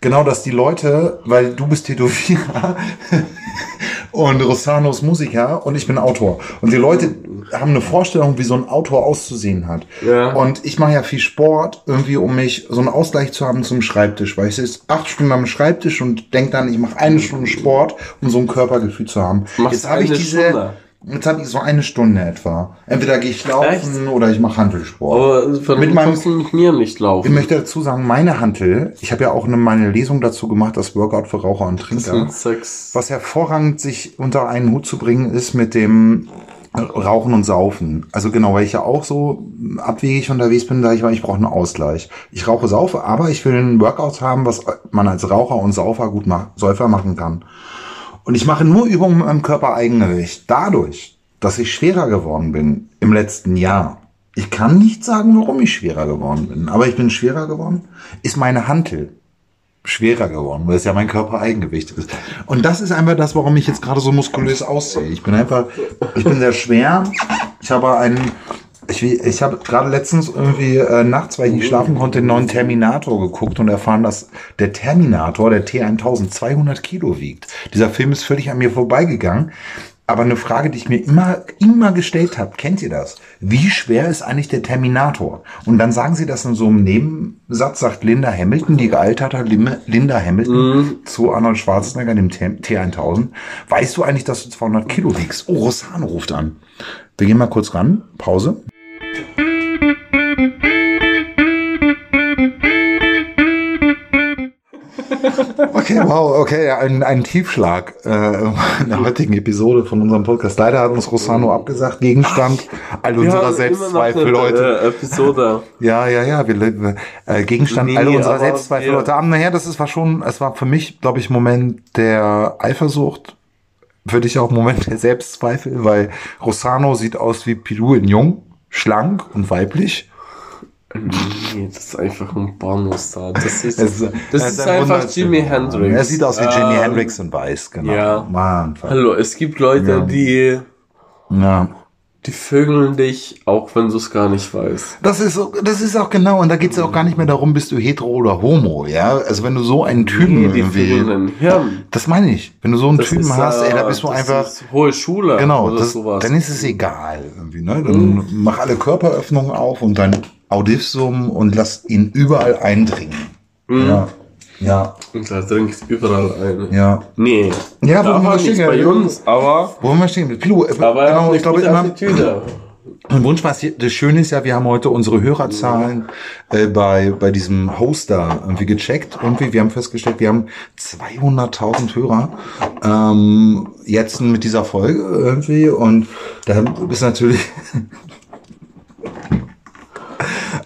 Genau, dass die Leute, weil du bist Tätowierer und Rossano ist Musiker und ich bin Autor. Und die Leute haben eine Vorstellung, wie so ein Autor auszusehen hat. Ja. Und ich mache ja viel Sport, irgendwie, um mich so einen Ausgleich zu haben zum Schreibtisch. Weil ich sitze acht Stunden am Schreibtisch und denke dann, ich mache eine Stunde Sport, um so ein Körpergefühl zu haben. Machst Jetzt habe ich diese. Stunde? Jetzt habe ich so eine Stunde etwa. Entweder gehe ich laufen oder ich mache Handelsport. Aber warum Mit meinem- mir nicht Ich laufen? möchte dazu sagen, meine Hantel, ich habe ja auch eine, meine Lesung dazu gemacht, das Workout für Raucher und Trinker. Sex. Was hervorragend sich unter einen Hut zu bringen ist mit dem Rauchen und Saufen. Also genau, weil ich ja auch so abwegig unterwegs bin, da ich, weil ich brauche einen Ausgleich. Ich rauche, saufe, aber ich will ein Workout haben, was man als Raucher und Saufer gut macht, Säufer machen kann. Und ich mache nur Übungen mit meinem Körpereigengewicht. Dadurch, dass ich schwerer geworden bin im letzten Jahr. Ich kann nicht sagen, warum ich schwerer geworden bin, aber ich bin schwerer geworden, ist meine Hantel schwerer geworden, weil es ja mein Körpereigengewicht ist. Und das ist einfach das, warum ich jetzt gerade so muskulös aussehe. Ich bin einfach, ich bin sehr schwer. Ich habe einen, ich, ich habe gerade letztens irgendwie äh, nachts, weil ich nicht schlafen konnte, den neuen Terminator geguckt und erfahren, dass der Terminator, der T1000, 200 Kilo wiegt. Dieser Film ist völlig an mir vorbeigegangen. aber eine Frage, die ich mir immer, immer gestellt habe, kennt ihr das? Wie schwer ist eigentlich der Terminator? Und dann sagen sie das in so einem Nebensatz, sagt Linda Hamilton, die gealterte Linda Hamilton zu Arnold Schwarzenegger, dem T- T1000. Weißt du eigentlich, dass du 200 Kilo wiegst? Oh, Rossano ruft an. Wir gehen mal kurz ran. Pause. Okay, wow, okay, ja, ein, ein Tiefschlag äh, in der heutigen Episode von unserem Podcast. Leider hat uns Rossano abgesagt, Gegenstand all unserer haben Selbstzweifel immer noch eine, heute. Äh, Episode. Ja, ja, ja, wir, äh, Gegenstand Nee, all unserer Selbstzweifel wir- heute Abend. Naja, das ist, war schon, es war für mich, glaube ich, Moment der Eifersucht. Für dich auch Moment der Selbstzweifel, weil Rossano sieht aus wie Pilou in jung, schlank und weiblich. Nee, das ist einfach ein Bonus-Star. Das ist, Es das ist ein einfach. Jimi Hendrix. Er sieht aus wie Jimi Ähm, Hendrix in weiß, genau. ja. Mann, Hallo, es gibt Leute, Ja. die, ja. Die vögeln dich, auch wenn du es gar nicht weißt. Das ist, das ist auch genau, und da geht es auch gar nicht mehr darum, bist du hetero oder homo, ja? Also wenn du so einen Typen Nee, irgendwie. Hirn. Das meine ich. Wenn du so einen Das Typen ist, hast, ey, da bist du das einfach. Ist hohe Schule. Genau, das, sowas. dann ist es egal. Irgendwie, ne? Dann mach alle Körperöffnungen auf und dein Audivsum und lass ihn überall eindringen. Ja. Ja. Und da trinkt überall eine. Ja. Nee. Ja, wo aber wir stehen, bei ja. uns, aber, Wo wir stehen? Pilu, äh, aber er genau, ich glaube immer. Ein Wunsch, was das Schöne ist ja, wir haben heute unsere Hörerzahlen äh, bei, bei diesem Hoster irgendwie gecheckt. Irgendwie, wir haben festgestellt, wir haben 200.000 Hörer ähm, jetzt mit dieser Folge irgendwie. Und da ist natürlich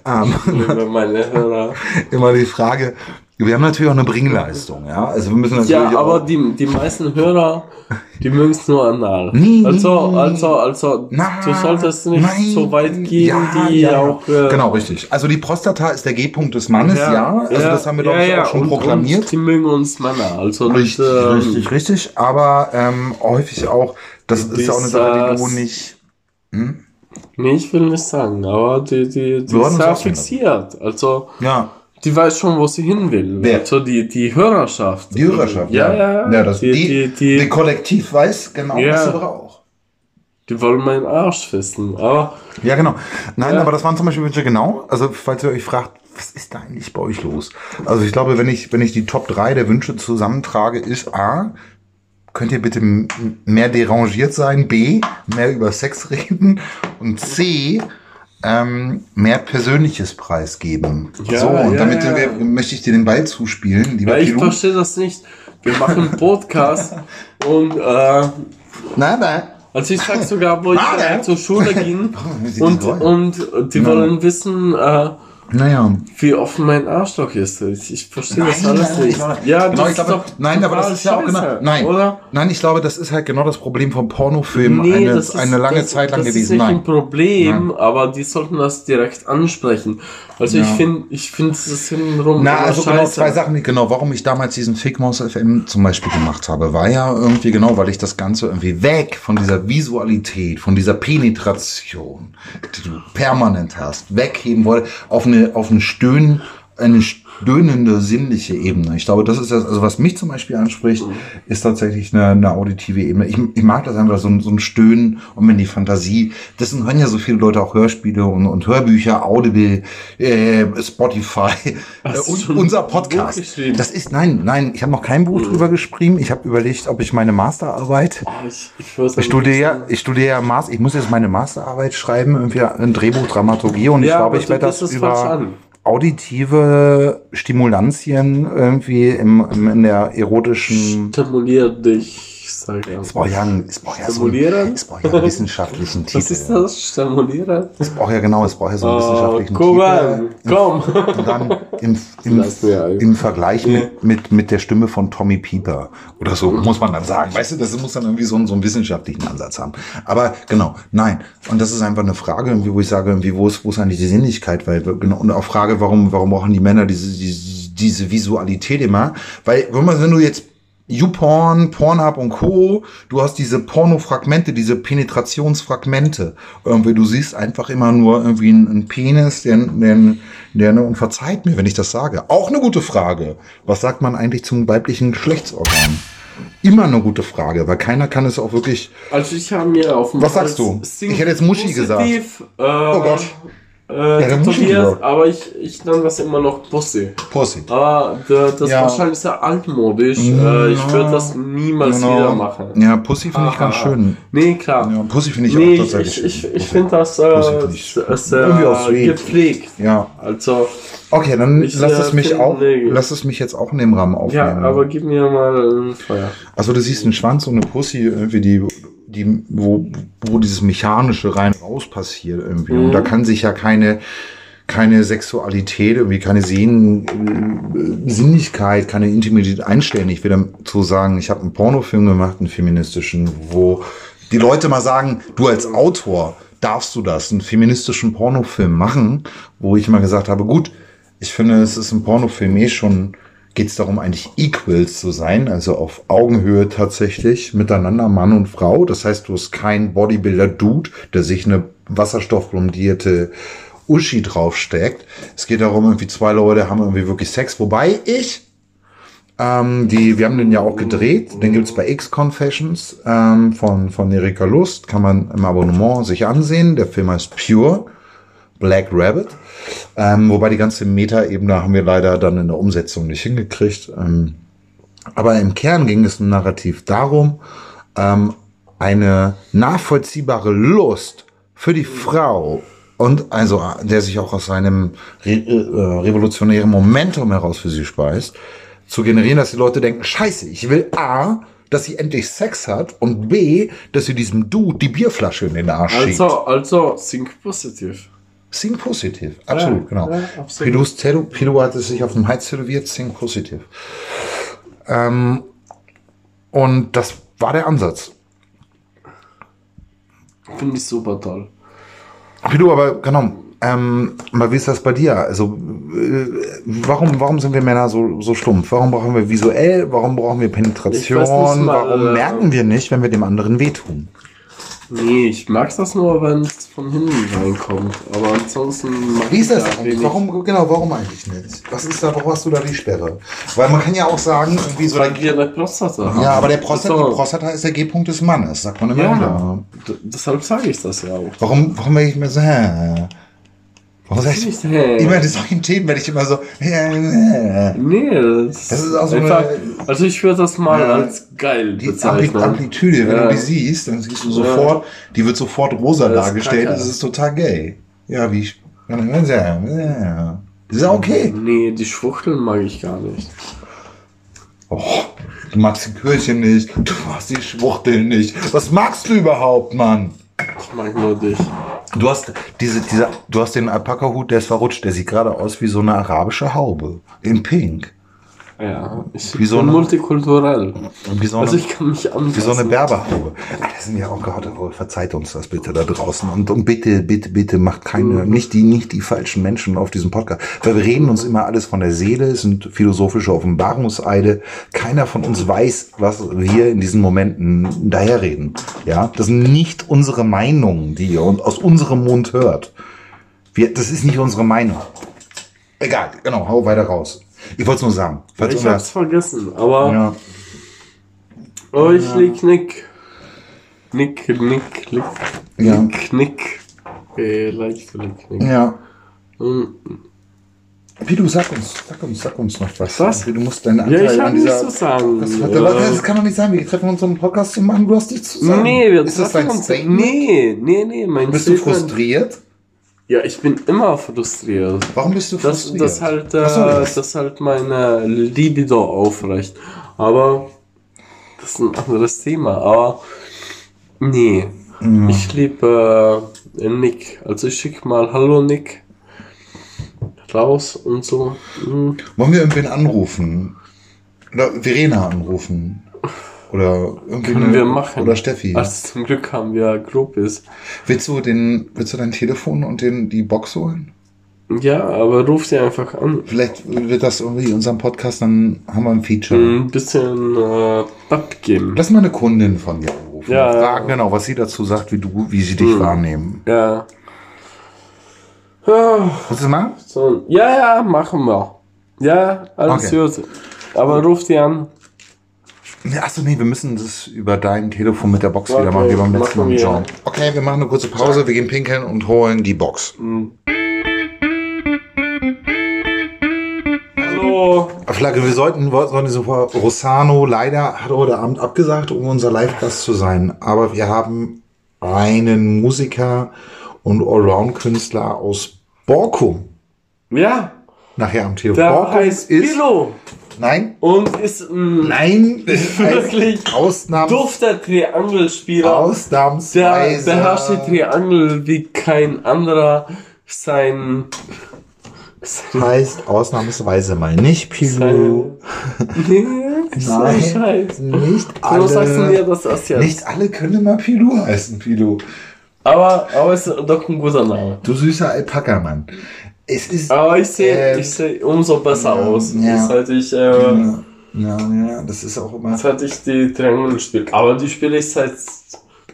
ähm, Wenn meine Hörer. immer die Frage, wir haben natürlich auch eine Bringleistung, ja. Also wir müssen natürlich Ja, aber die, die meisten Hörer, die mögen es nur anal. Nee, also, also, also, Na, du solltest nicht nein. so weit gehen, Ja, die ja, ja. auch. Äh, Genau, richtig. Also die Prostata ist der G-Punkt des Mannes, ja. Also das haben wir, ich, auch schon und, proklamiert. Und die mögen uns Männer. Also, Richtig, das, ähm, richtig, richtig. Aber ähm, häufig auch, das ist ja auch eine Sache, die du nicht. Nee, ich will nicht sagen, aber die, die, die ist ausfinden. fixiert. Also, Ja, die weiß schon, wo sie hin will. Wer? Also, die, die Hörerschaft. die Hörerschaft. Ja, ja, ja. ja das, die, die, die, die, Kollektiv weiß genau, Ja. was sie braucht. die wollen meinen Arsch wissen. Aber, Ja, genau. Nein, Ja. aber das waren zum Beispiel Wünsche genau. Also, falls ihr euch fragt, was ist da eigentlich bei euch los? Also, ich glaube, wenn ich, wenn ich die Top 3 der Wünsche zusammentrage, ist A, könnt ihr bitte mehr derangiert sein? B, mehr über Sex reden? Und C, ähm, mehr Persönliches preisgeben. Ja, so, und ja, damit ja. Wir, möchte ich dir den Ball zuspielen, lieber ja, ich Pilou. verstehe das nicht. Wir machen einen Podcast und, äh, Nein, nein. Also ich sag sogar, wo ich Ah, zur Schule ging und, und die wollen wissen, äh, Naja. wie offen mein Arschloch ist. Ich, ich verstehe das Nein, alles nein, ich nicht. glaube- ja, genau, das ich ist glaube, doch nein, aber das ist ja auch genau, nein, Oder? nein, ich glaube, das ist halt genau das Problem vom Pornofilm Nee, eine, das ist, eine lange das, Zeit lang das gewesen. ist nicht Nein. ein Problem, aber die sollten das direkt ansprechen. Also ich finde, ich finde es hintenrum Na, also genau scheiße. zwei Sachen. Genau, warum ich damals diesen Fickmaus FM zum Beispiel gemacht habe, war ja irgendwie genau, weil ich das Ganze irgendwie weg von dieser Visualität, von dieser Penetration, die du permanent hast, wegheben wollte, auf eine, auf ein Stöhnen, eine stöhnende sinnliche Ebene. Ich glaube, das ist das, also was mich zum Beispiel anspricht, ist tatsächlich eine, eine auditive Ebene. Ich, ich mag das einfach so, ein- so ein Stöhnen und wenn die Fantasie, dessen hören ja so viele Leute auch Hörspiele und, und Hörbücher, Audible, äh, Spotify, äh, und unser Podcast. Das ist, nein, nein, ich habe noch kein Buch drüber geschrieben. Ich habe überlegt, ob ich meine Masterarbeit ich, ich, ich nicht, studiere, ich studiere ja Master, ich muss jetzt meine Masterarbeit schreiben, irgendwie ein Drehbuch, Dramaturgie und ich Ja, glaube, aber ich werde das falsch über. Auditive Stimulantien irgendwie im, im, in der erotischen Stimulier dich, sag ich. es braucht ja, einen- es braucht ja so einen, es braucht ja einen wissenschaftlichen Titel. Was ist das? Stimulieren? Es braucht ja genau, es braucht ja so einen Oh, wissenschaftlichen guck Titel. an, komm. Und dann im, im, im Vergleich mit, mit, mit der Stimme von Tommy Pieper oder so, muss man dann sagen. Weißt du, das muss dann irgendwie so einen, so einen wissenschaftlichen Ansatz haben. Aber genau, nein. Und das ist einfach eine Frage, irgendwie, wo ich sage, irgendwie, wo ist, wo ist eigentlich die Sinnlichkeit? Weil, genau, und auch Frage, warum, warum brauchen die Männer diese, diese, diese Visualität immer? Weil, wenn man, wenn du jetzt YouPorn, Pornhub und Co. Du hast diese Pornofragmente, diese Penetrationsfragmente. Irgendwie, du siehst einfach immer nur irgendwie einen, Penis, der, der, der, ne, und verzeiht mir, wenn ich das sage. Auch eine gute Frage. Was sagt man eigentlich zum weiblichen Geschlechtsorgan? immer eine gute Frage, weil keiner kann es auch wirklich. Also ich habe mir auf dem Was sagst du? Ich hätte jetzt Muschi gesagt. Äh, Oh Gott. Äh, tätowiert, gesagt. aber ich, ich nenne das immer noch Pussy. Pussy. Aber da- das Ja. wahrscheinlich sehr altmodisch. Ja. Äh, ich würde das niemals Genau. wieder machen. Ja, Pussy finde ich ganz Ah, schön. Nee, klar. Ja, Pussy finde ich nee, auch ich, tatsächlich ich, ich, schön. ich finde das äh, finde ich sehr, sehr irgendwie auch sweet. gepflegt. Ja. Also, Okay, dann Ich, lass äh, es mich finde- auch, lass es mich jetzt auch in dem Rahmen ja, aufnehmen. aber gib mir mal ein Feuer. Also du siehst einen Schwanz und eine Pussy irgendwie, die, die, wo, wo dieses mechanische rein raus passiert irgendwie. Mhm. Und da kann sich ja keine, keine Sexualität, irgendwie keine Sehnen, äh, Sinnlichkeit, keine Intimität einstellen. Ich will dazu sagen, ich habe einen Pornofilm gemacht, einen feministischen, wo die Leute mal sagen, du als Autor darfst du das, einen feministischen Pornofilm machen, wo ich mal gesagt habe, gut, ich finde, es ist ein Pornofilm eh schon, geht es darum, eigentlich Equals zu sein, also auf Augenhöhe tatsächlich, miteinander Mann und Frau. Das heißt, du hast keinen Bodybuilder-Dude, der sich eine wasserstoffblondierte Uschi draufsteckt. Es geht darum, irgendwie zwei Leute haben irgendwie wirklich Sex, wobei ich ähm, die, wir haben den ja auch gedreht. Den gibt's bei X-Confessions ähm, von, von Erika Lust. Kann man im Abonnement sich ansehen. Der Film heißt Pure. Black Rabbit. Ähm, wobei die ganze Meta-Ebene haben wir leider dann in der Umsetzung nicht hingekriegt. Ähm, aber im Kern ging es im Narrativ darum, ähm, eine nachvollziehbare Lust für die Frau und also der sich auch aus seinem re äh, revolutionären Momentum heraus für sie speist, zu generieren, dass die Leute denken, scheiße, ich will A, dass sie endlich Sex hat und B, dass sie diesem Dude die Bierflasche in den Arsch schiebt. Also, also, think positiv. Sing positiv, absolut, Ja, genau. ja, absolut. Pilus Zelu, Pilu hat es sich auf dem Heiz tätowiert, Sing positiv. Ähm, und das war der Ansatz. Finde ich super toll. Pilu, aber genau, ähm, aber wie ist das bei dir? Also, äh, warum, warum sind wir Männer so, so stumpf? Warum brauchen wir visuell? Warum brauchen wir Penetration? Mal, warum äh, merken wir nicht, wenn wir dem anderen wehtun? Nee, ich mag das nur, wenn es von hinten reinkommt. Aber ansonsten mag Wie ist das da eigentlich? Warum, genau, warum eigentlich nicht? Was ist da, warum hast du da die Sperre? Weil man kann ja auch sagen, irgendwie so Weil wir eine Prostata haben. Ja, aber der Prostata, die Prostata ist der G-Punkt des Mannes, sagt man immer Ja, wieder. deshalb sage ich das ja auch. Warum, warum werde ich mir so, hä? Warum sag ich, Nicht, hä? immer in solchen Themen werde ich immer so? Nee, das, Das ist auch so einfach, eine- Also ich würde das mal Ja. als geil die bezeichnen. Amplitude, wenn Ja. du die siehst, dann siehst du sofort, die wird sofort rosa Das dargestellt, das ist total gay. Ja, wie ich, ja, ja. Das ist ja okay. Nee, die Schwuchteln mag ich gar nicht. Oh, du magst die Kirche nicht, du magst die Schwuchteln nicht. Was magst du überhaupt, Mann? Ich mag nur dich. Du hast diese, dieser, du hast den Alpaka-Hut, der ist verrutscht. Der sieht gerade aus wie so eine arabische Haube. In Pink. Ja, ich Wie so bin eine- multikulturell. Wie so eine, Also ich kann mich anpassen. wie so eine Berberhaube. Ah, das sind ja auch gerade, oh, verzeiht uns das bitte da draußen. Und, und bitte, bitte, bitte macht keine, nicht die, nicht die falschen Menschen auf diesem Podcast. Weil wir reden uns immer alles von der Seele, es sind philosophische Offenbarungseide. Keiner von uns weiß, was wir in diesen Momenten daherreden. Ja, das sind nicht unsere Meinungen, die ihr aus unserem Mund hört. Wir, das ist nicht unsere Meinung. Egal, genau, hau weiter raus. Ich wollte es nur sagen. Falls ich hab's vergessen, aber ja. oh, ich leg Nick. Nick, Nick, Nick, Ja. Nick, Nick. Vielleicht Nick, Nick. ja. Hm, Wie du sag uns, sag uns, sag uns noch was. Was? Du musst deinen Ja, Anteil ich hab an dieser. nichts zu sagen. Das, Äh, warte, warte, das kann doch nicht sein. Wir treffen uns, einen Podcast zu machen. Du hast nichts zu sagen. Nee, wir ist das dein uns. Statement? Nee, nee, nee, mein Bist du Statement- frustriert? Ja, ich bin immer frustriert. Warum bist du Das, frustriert? das halt, äh, soll das? das halt meine Libido aufrecht. Aber das ist ein anderes Thema. Aber nee, Mhm. ich liebe äh, Nick. Also ich schick mal Hallo Nick raus und so. Hm. Wollen wir irgendwen anrufen? Oder Verena anrufen? Oder irgendwie Können wir machen. Oder Steffi. Also zum Glück haben wir Groupies. Willst du den, willst du dein Telefon und den, die Box holen? Ja, aber ruf sie einfach an. Vielleicht wird das irgendwie in unserem Podcast, dann haben wir ein Feature. Ein bisschen äh, Bab geben. Lass mal eine Kundin von dir anrufen. Ja, fragen genau, was sie dazu sagt, wie du, wie sie dich Hm. wahrnehmen. Ja. Ah. Willst du das machen? So, ja, ja, machen wir. Ja, alles Okay. gut. Aber ruf die an. Achso, nee, wir müssen das über dein Telefon mit der Box Okay, wieder machen, wie beim letzten Mal machen mit wir. John. Okay, wir machen eine kurze Pause, wir gehen pinkeln und holen die Box. Hallo. Flagge, wir sollten, sollten sofort, Rossano leider hat heute Abend abgesagt, um unser Live-Gast zu sein. Aber wir haben einen Musiker und Allround-Künstler aus Borkum Ja, nachher am Telefon. der Borkum heißt ist, Bilo nein, und ist ein nein, ist Wirklich? Ausnahms, dufter Triangelspieler. Der Ausnahmsweise. beherrscht die Triangel wie kein anderer. Sein. heißt ausnahmsweise mal nicht Pilou. nee, Nein, Scheiß. nicht Warum sagst du mir alle. das erst jetzt? Nicht alle können immer Pilou heißen, Pilou. Aber, aber es ist doch ein guter Name. Du süßer Alpaka, Mann. Es ist. Aber ich sehe ich seh umso besser aus. ja. Seit ich, äh, ja, ja, ja, das ist auch immer. seit ich die Triangel spiele. Aber die spiele ich seit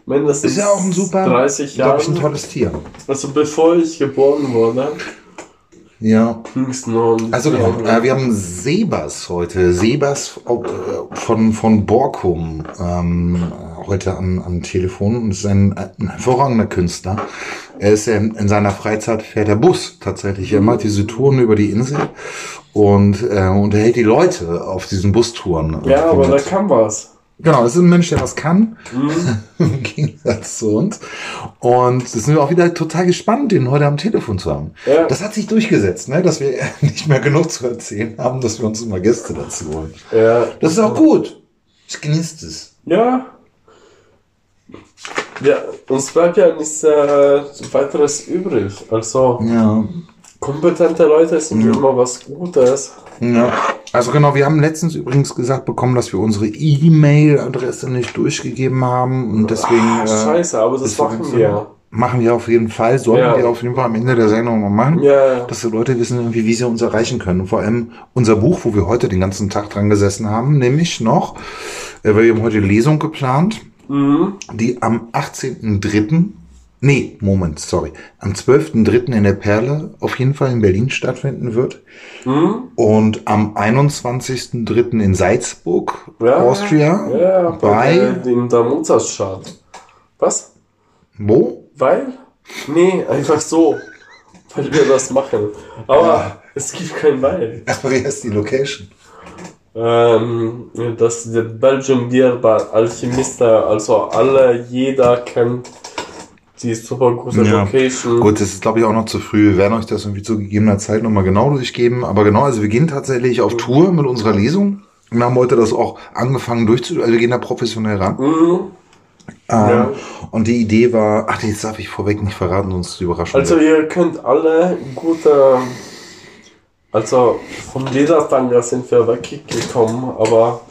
mindestens Ist ja auch ein super, 30 glaube ich, ein Jahren. tolles Tier. Also bevor ich geboren wurde, Ja. Also äh, wir haben Sebas heute. Sebas äh, von, von Borkum ähm, äh, heute am, am Telefon und ist ein, ein hervorragender Künstler. Er ist in, in seiner Freizeit fährt er Bus tatsächlich. Er macht diese Touren über die Insel und äh, unterhält die Leute auf diesen Bustouren. ja, aber da kam was. Genau, das ist ein Mensch, der was kann, Mhm. im Gegensatz zu uns. Und das sind wir auch wieder total gespannt, den heute am Telefon zu haben. Ja. Das hat sich durchgesetzt, ne? dass wir nicht mehr genug zu erzählen haben, dass wir uns immer Gäste dazu holen. Ja. Das ist auch gut. Ich genieße es. Ja. Ja, uns bleibt ja nichts äh, weiteres übrig. Also, Ja. Kompetente Leute sind immer was Gutes. ja. Also genau, wir haben letztens übrigens gesagt bekommen, dass wir unsere E-Mail-Adresse nicht durchgegeben haben und deswegen Ah, äh, scheiße, aber das machen wir. machen wir auf jeden Fall, sollten Ja. wir auf jeden Fall am Ende der Sendung mal machen. Ja, ja. dass die Leute wissen, irgendwie, wie sie uns erreichen können. Und vor allem unser Buch, wo wir heute den ganzen Tag dran gesessen haben, nämlich noch, äh, weil wir haben heute Lesung geplant, Mhm. die am 18.3., nee, Moment, sorry, am 12.3. in der Perle auf jeden Fall in Berlin stattfinden wird. Mhm. Und am 21.3. in Salzburg, Ja, Austria, Ja, bei, bei in der Mozartstadt. Was? wo? Weil? Nee, einfach so. Weil wir das machen. Aber es gibt kein Weil. Aber wie heißt die Location? Ähm, das der Belgium Bar Alchemista, also alle, jeder kennt die super gute Ja. Location. Gut, das ist glaube ich auch noch zu früh. Wir werden euch das irgendwie zu gegebener Zeit nochmal genau durchgeben. Aber genau, also wir gehen tatsächlich auf Tour mit unserer Lesung. Wir haben heute das auch angefangen durchzu, also wir gehen da professionell ran. Mhm. Ähm, Ja. Und die Idee war, ach, jetzt darf ich vorweg nicht verraten, sonst ist die Überraschung. Also weg. ihr könnt alle gute, also vom Ledertanga sind wir weggekommen, aber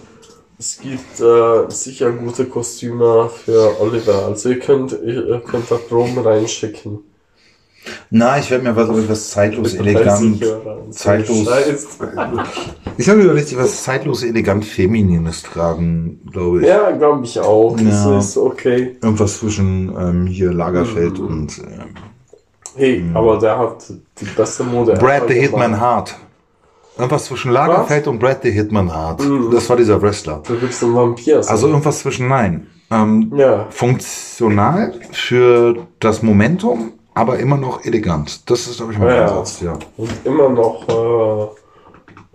es gibt äh, sicher gute Kostüme für Oliver. Also ihr könnt, ihr könnt da Proben reinschicken. Na, ich werde mir was, was zeitlos elegant. 30 Euro. zeitlos. Scheiß. Ich habe überlegt, was zeitlos elegant Feminines tragen, glaube ich. Ja, glaube ich auch. Ja. Das ist okay. Irgendwas zwischen ähm, hier Lagerfeld Mhm. und ähm, Hey, aber der hat die beste Mode. Brad the Hitman. Hart. Irgendwas zwischen Lagerfeld und Brad the Hitman Hart. Das war dieser Wrestler. Du bist ein Vampir. Also irgendwas zwischen nein. Ähm, ja. funktional für das Momentum, aber immer noch elegant. Das ist, glaube ich, mein Ja. Ansatz, ja. Und immer noch äh,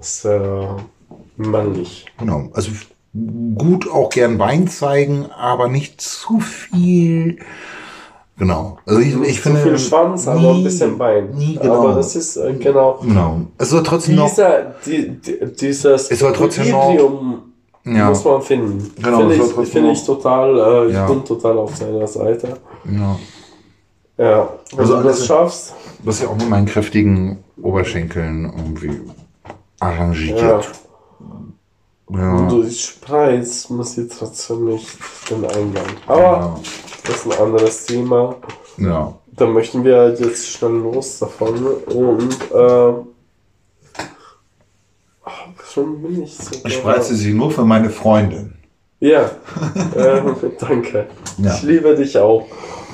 sehr männlich. Genau. Also gut auch gern Wein zeigen, aber nicht zu viel. Genau. Also ich, ich finde. viel Schwanz, aber ein bisschen Bein. Nie, genau. Aber das ist äh, genau. Genau. Es soll trotzdem noch. Dieser, die, die, dieses Es soll trotzdem noch- Equilibrium Ja. muss man finden. Genau, Finde ich, noch- ich total, äh, ich Ja. bin total auf seiner Seite. Ja. Ja, wenn Also du das schaffst, Das ist ja auch mit meinen kräftigen Oberschenkeln irgendwie arrangiert. ja. Ja. Und du dich spreizst, muss ich trotzdem nicht den Eingang. Aber Ja. Das ist ein anderes Thema. ja. Da möchten wir jetzt schnell los davon und äh, schon bin ich so. Ich spreize sie nur für meine Freundin. Ja, äh, danke. Ja. Ich liebe dich auch.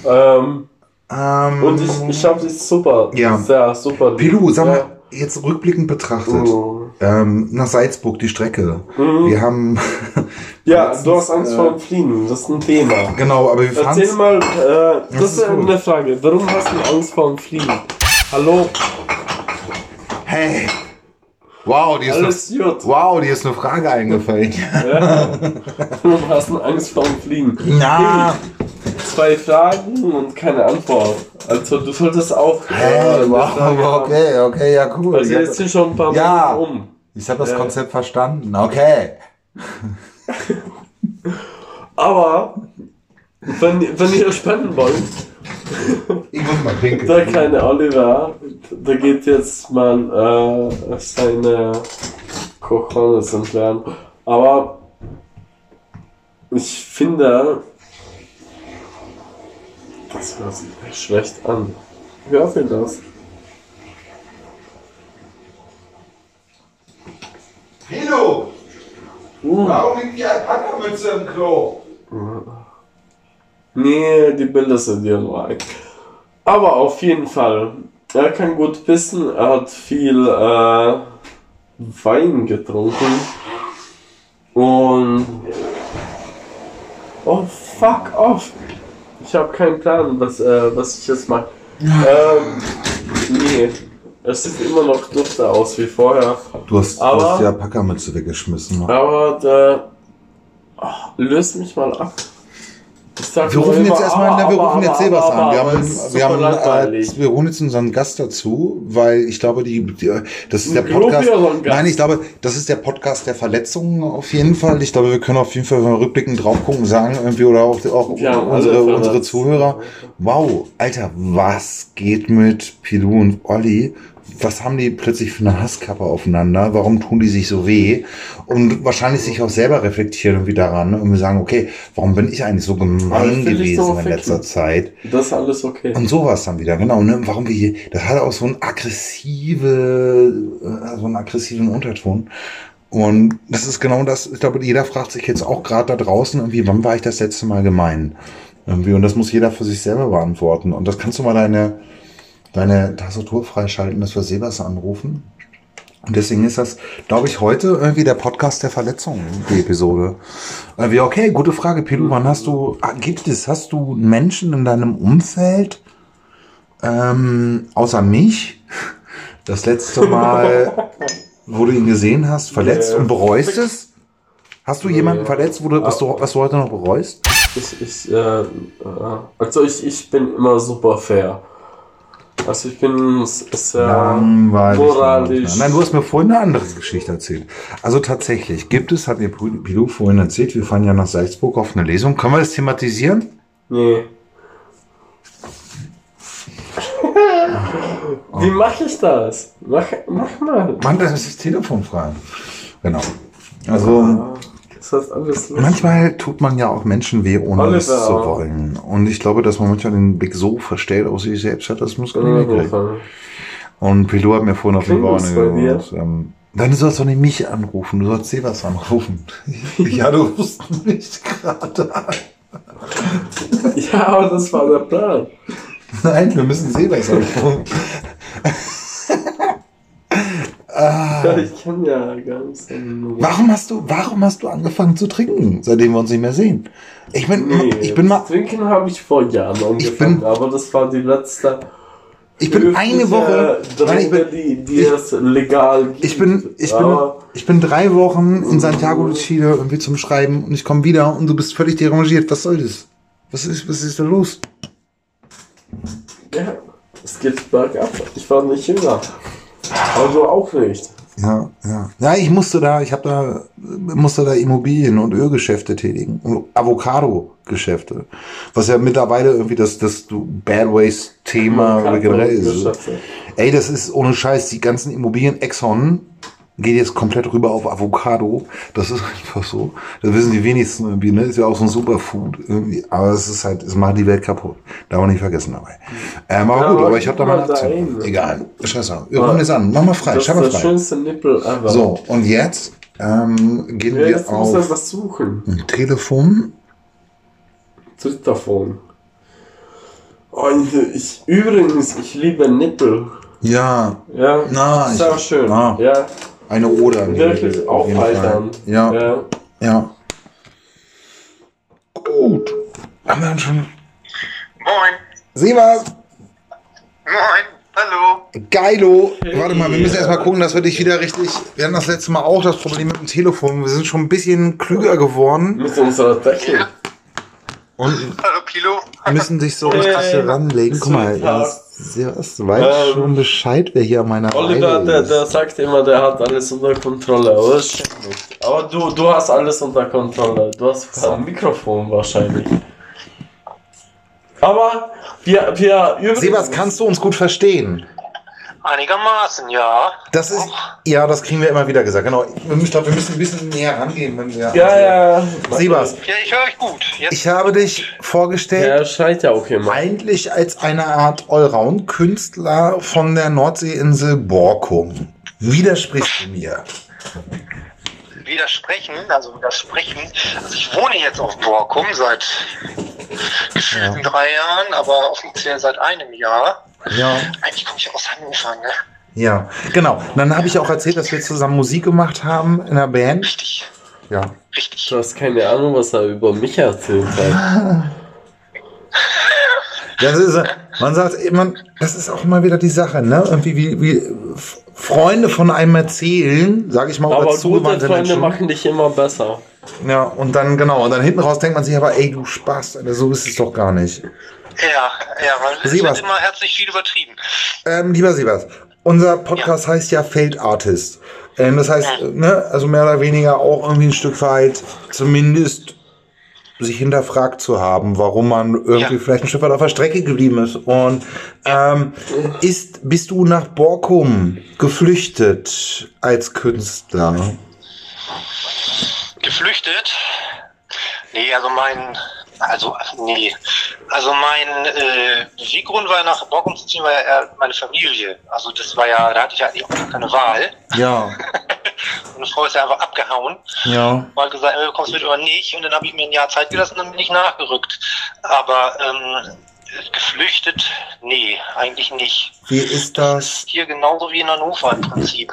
Ähm, Ähm, und ich, ich habe dich super, Ja. sehr super. Pilu, sag Ja. mal, jetzt rückblickend betrachtet, Mhm. ähm, nach Salzburg die Strecke. Mhm. Wir haben, Ja, letztens, du hast Angst äh, vor Fliegen, das ist ein Thema. Genau, aber wir fahren. Erzähl mal, äh, das, ist ist gut. eine Frage. Warum hast du Angst vor dem Fliegen? Hallo? Hey! Wow, die ist, Alles eine, wow, die ist eine Frage eingefallen. Ja. Warum hast du Angst vor dem Fliegen? Na, Zwei Fragen und keine Antwort. Also du solltest auch. hey, wow, okay, okay, ja, cool. Also jetzt sind schon ein paar Ja. Minuten um. Ich habe das Ja. Konzept verstanden. Okay. Aber wenn, wenn ihr spenden wollt, Ich muss mal pinkeln. der kleine Oliver, der geht jetzt mal äh, seine Cojones entfernen. Aber ich finde, das hört sich echt schlecht an. Hört ihr das? Hilo, Uh, warum liegt die Alpaka-Mütze im Klo? nee, die Bilder sind ja nur ein. Aber auf jeden Fall, er kann gut pissen, er hat viel äh, Wein getrunken. Und. Oh, fuck off! Ich habe keinen Plan, was, äh, was ich jetzt mache. ähm, nee, es sieht immer noch dufter aus wie vorher. Du hast, du Aber- hast die Alpaka-Mütze weggeschmissen. Aber der. Ach, löst mich mal ab. Wir rufen jetzt erstmal, aber, na, wir aber, rufen jetzt aber, Sebas aber, an. Wir aber, haben, wir haben, äh, wir holen jetzt unseren Gast dazu, weil ich glaube, die, die das ist der Podcast. Nein, ich glaube, das ist der Podcast der Verletzungen auf jeden Fall. Ich glaube, wir können auf jeden Fall mal rückblickend drauf gucken, sagen irgendwie oder auch, auch Wir haben unsere, unsere. Zuhörer. Wow, Alter, was geht mit Pilou und Olli? Was haben die plötzlich für eine Hasskappe aufeinander? Warum tun die sich so weh? Und wahrscheinlich sich auch selber reflektieren irgendwie daran und wir sagen, okay, warum bin ich eigentlich so gemein gewesen so in letzter ficken. Zeit? Das ist alles okay. Und sowas dann wieder, genau. Ne? Warum wir hier, das hat auch so einen aggressive, äh, so einen aggressiven Unterton. Und das ist genau das, ich glaube, jeder fragt sich jetzt auch gerade da draußen irgendwie, wann war ich das letzte Mal gemein? Irgendwie, und das muss jeder für sich selber beantworten. Und das kannst du mal deine, deine Tastatur freischalten, dass wir Sebas anrufen. Und deswegen ist das, glaube ich, heute irgendwie der Podcast der Verletzungen, die Episode. Äh, wie, okay, gute Frage, Pilu. Wann hast du, ah, gibt es, hast du Menschen in deinem Umfeld, ähm, außer mich, das letzte Mal, wo du ihn gesehen hast, verletzt Nee. und bereust es? Hast du jemanden verletzt, wo du, was, du, was du heute noch bereust? Ich, ich, äh, äh, also ich, ich bin immer super fair. Also ich bin sehr Langweilig. moralisch. Nein, du hast mir vorhin eine andere Geschichte erzählt. Also tatsächlich, gibt es, hat mir Pilou vorhin erzählt, wir fahren ja nach Salzburg auf eine Lesung. Können wir das thematisieren? Nee. Wie mache ich das? Mach, mach mal. Mann, das ist das Telefon frei. Genau. Also, Das heißt alles manchmal tut man ja auch Menschen weh, ohne es zu wollen. Und ich glaube, dass man manchmal den Blick so verstellt aus sich selbst hat, das muss gar nicht mitkriegen. Und Pilou hat mir vorhin auf den bei dir? gesagt, ähm, du sollst doch nicht mich anrufen, du sollst Sebas anrufen. ja, du rufst mich gerade an. Ja, aber das war der Plan. Nein, wir müssen Sebas anrufen. Ja, ich kann ja seine Nummer. Warum hast du, warum hast du angefangen zu trinken, seitdem wir uns nicht mehr sehen? Ich bin, Nee, ich bin mal, Trinken habe ich vor Jahren angefangen, bin- aber das war die letzte. ich bin eine Woche, nein, ich bin, die, die ich- es legal gibt. ich bin, ich bin, ich bin drei Wochen in Santiago de Chile irgendwie zum Schreiben und ich komme wieder und du bist völlig derangiert. Was soll das? Was ist, was ist da los? ja, es geht bergab. Ich war nicht jünger. Du auch nicht. Ja, ja. Ja, ich musste da, ich habe da, musste da Immobilien- und Ölgeschäfte tätigen. Und Avocado-Geschäfte. Was ja mittlerweile irgendwie das, das Bad Waste-Thema oder generell ist. Ey, das ist ohne Scheiß, die ganzen Immobilien, Exxon geht jetzt komplett rüber auf Avocado. Das ist einfach so. Das wissen die wenigsten irgendwie, ne? Ist ja auch so ein Superfood irgendwie. Aber es ist halt, es macht die Welt kaputt. Darf man nicht vergessen dabei. Ähm, aber Ja, gut, aber aber ich habe da mal Aktien. Egal. Scheiße. Wir rufen jetzt an. Mach mal frei. Das Schau ist mal der frei. schönste Nippel ever. So, und jetzt ähm, gehen Ja, wir jetzt muss er auf was suchen. ein Telefon. Twitter-Phone. Oh, ich, übrigens, ich liebe Nippel. Ja, Ja, Na, sehr ich- schön. ah. Ja, eine Oder. wirklich auf jeden Fall. aufheitern. Ja, ja. ja. gut. Haben wir dann schon. Moin. Sebas, Moin. Hallo. geilo. Warte mal, wir müssen erstmal gucken, dass wir dich wieder richtig. Wir hatten das letzte Mal auch das Problem mit dem Telefon. Wir sind schon ein bisschen klüger geworden Mit unserer Technik. Und Hallo, Pilo. müssen dich so richtig hier ranlegen. Guck mal, ja, Sebas, du weißt Ähm, schon Bescheid, wer hier an meiner Oliver, der, ist. der sagt immer, der hat alles unter Kontrolle, aber das stimmt nicht. Aber du, du hast alles unter Kontrolle. Du hast kein Mikrofon wahrscheinlich. Aber wir, wir üben. Sebas, kannst du uns gut verstehen? Einigermaßen, ja. Das ist, ja, das kriegen wir immer wieder gesagt. Genau. Ich glaube, wir müssen ein bisschen näher rangehen, wenn wir. Ja, ja. Sebas, Ja, ich höre euch gut. Jetzt ich habe dich vorgestellt. Er schreit ja auch immer. Eigentlich als eine Art Allround-Künstler von der Nordseeinsel Borkum. Widersprichst du mir? widersprechen, also widersprechen. Also ich wohne jetzt auf Borkum seit gefühlten drei Jahren, aber offiziell seit einem Jahr. Ja. Eigentlich komme ich aus Hannover, ne? Ja, genau. Dann habe ich auch erzählt, dass wir zusammen Musik gemacht haben in einer Band. Richtig, Ja. richtig. Du hast keine Ahnung, was er über mich erzählt hat. Das ist, man sagt immer, das ist auch immer wieder die Sache, ne? Irgendwie wie, wie Freunde von einem erzählen, sage ich mal, Aber gute zugewandte Freunde Menschen. machen dich immer besser. Ja, und dann, genau, und dann hinten raus denkt man sich aber, ey, du Spaß, Alter, so ist es doch gar nicht. Ja, ja, weil es Sieh wird immer herzlich viel übertrieben. Ähm, lieber Siebers, unser Podcast heißt ja Failed Artist. Ähm, das heißt, äh, ne, also mehr oder weniger auch irgendwie ein Stück weit zumindest sich hinterfragt zu haben, warum man irgendwie Ja. vielleicht ein Stück weit auf der Strecke geblieben ist. Und ähm, ist, bist du nach Borkum geflüchtet als Künstler? Geflüchtet? Nee, also mein, also, nee. Also mein äh, Beweggrund war nach Borkum zu ziehen, war ja eher meine Familie. Also das war ja, da hatte ich ja eigentlich auch keine Wahl. Ja, Meine Frau ist ja einfach abgehauen. ja. Mal gesagt, äh, du kommst mit oder nicht. Und dann habe ich mir ein Jahr Zeit gelassen und dann bin ich nachgerückt. Aber ähm, geflüchtet, nee, eigentlich nicht. Wie ist das? Hier genauso wie in Hannover im Prinzip.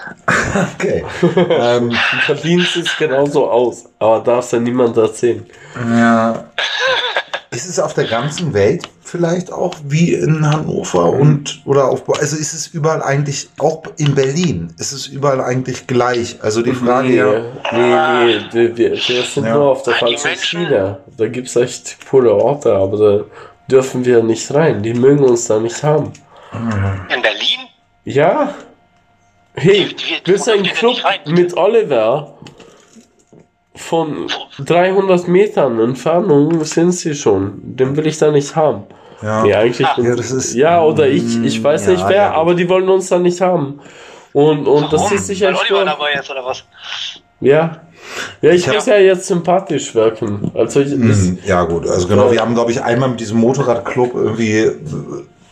Okay. ähm, Du verdienst es genauso aus, aber darfst ja niemand erzählen. Ja. Ist es auf der ganzen Welt vielleicht auch wie in Hannover und oder auf also ist es überall eigentlich auch in Berlin ist es überall eigentlich gleich also die Frage nee, ja nee, nee, wir, wir, wir sind Ja. nur auf der falschen Menschen- Schiene. Da gibt es echt coole Orte, aber da dürfen wir nicht rein. Die mögen uns da nicht haben. In Berlin? Ja. Hey, Wir- sind ein Club mit Oliver. Von 300 Metern Entfernung sind sie schon. Den will ich da nicht haben. ja, Nee, eigentlich. Ah. Ja, das ist- ja, oder ich, ich weiß Ja, nicht wer, ja, aber die wollen uns da nicht haben. Und, und das Warum? ist sicher Weil Oliver dabei ist oder was? Ja. Ja, ich muss ja jetzt sympathisch wirken. Also ich, das, Hm, ja gut also genau wir haben glaube ich einmal mit diesem Motorradclub irgendwie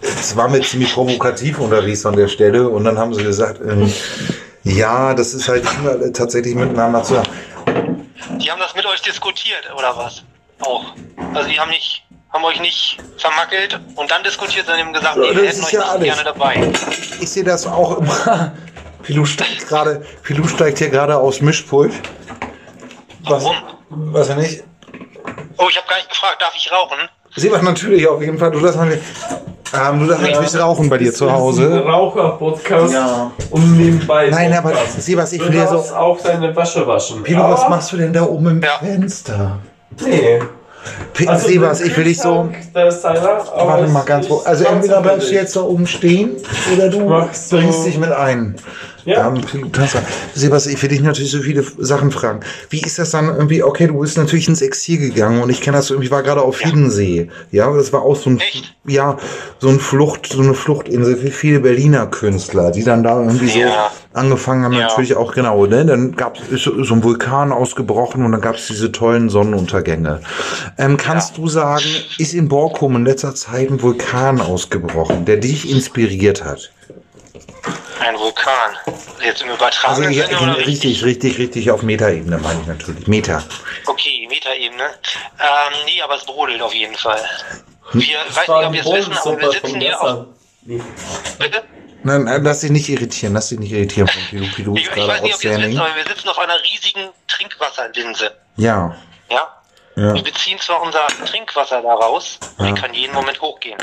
es war mir ziemlich provokativ unterwegs an der Stelle und dann haben sie gesagt ähm, ja das ist halt immer tatsächlich miteinander zu Die haben das mit euch diskutiert oder was? Auch. Also die haben nicht, haben euch nicht vermackelt und dann diskutiert, sondern haben gesagt, Ja, nee, wir das hätten euch ja nicht alles. gerne dabei. Ich sehe das auch immer. Pilou steigt gerade, Pilou steigt hier gerade aufs Mischpult. Was, Warum? was er nicht? Oh, ich habe gar nicht gefragt, darf ich rauchen? Sie macht natürlich auf jeden Fall. Du darfst, natürlich- ähm, du darfst natürlich rauchen bei dir zu Hause. Raucher-Podcast. Ja. Und nebenbei. Nein, aber Podcast. Sebas, ich will dir darfst so. auch deine Wäsche waschen. Pilou, was Aber- machst du denn da oben im Ja. Fenster? Nee. P Also, Sebas, ich will dich so. Aber Warte mal ganz hoch. Also entweder bleibst du jetzt da oben stehen oder du Machst du- bringst dich mit ein. Ja. Ähm, Pilou, kannst du- Sebas, ich will dich natürlich so viele Sachen fragen. Wie ist das dann irgendwie, okay, du bist natürlich ins Exil gegangen und ich kenne das irgendwie, war gerade auf Hiddensee. Ja, das war auch so ein, Echt? ja, so ein Flucht, so eine Fluchtinsel für viele Berliner Künstler, die dann da irgendwie so Ja. angefangen haben, Ja. natürlich auch genau, ne? Dann gab es so so ein Vulkan ausgebrochen und dann gab es diese tollen Sonnenuntergänge. Ähm, kannst du sagen, ist in Borkum in letzter Zeit ein Vulkan ausgebrochen, der dich inspiriert hat? Ein Vulkan. Jetzt im übertragenen Also ja, Sinne oder richtig, richtig, richtig auf Metaebene meine ich natürlich. Meta. Okay, Metaebene. Ähm, nee, aber es brodelt auf jeden Fall. Wir, ich weiß nicht, ob ihr es wissen, aber wir sitzen hier auf... Bitte? Nein, nein, lass dich nicht irritieren, lass dich nicht irritieren von Pilou. Pilou Ich, ich weiß nicht, ob ihr es wisst, outstanding. aber wir sitzen auf einer riesigen Trinkwasserlinse. Ja. Ja? Ja. Wir beziehen zwar unser Trinkwasser daraus, Ja. die kann jeden Moment hochgehen.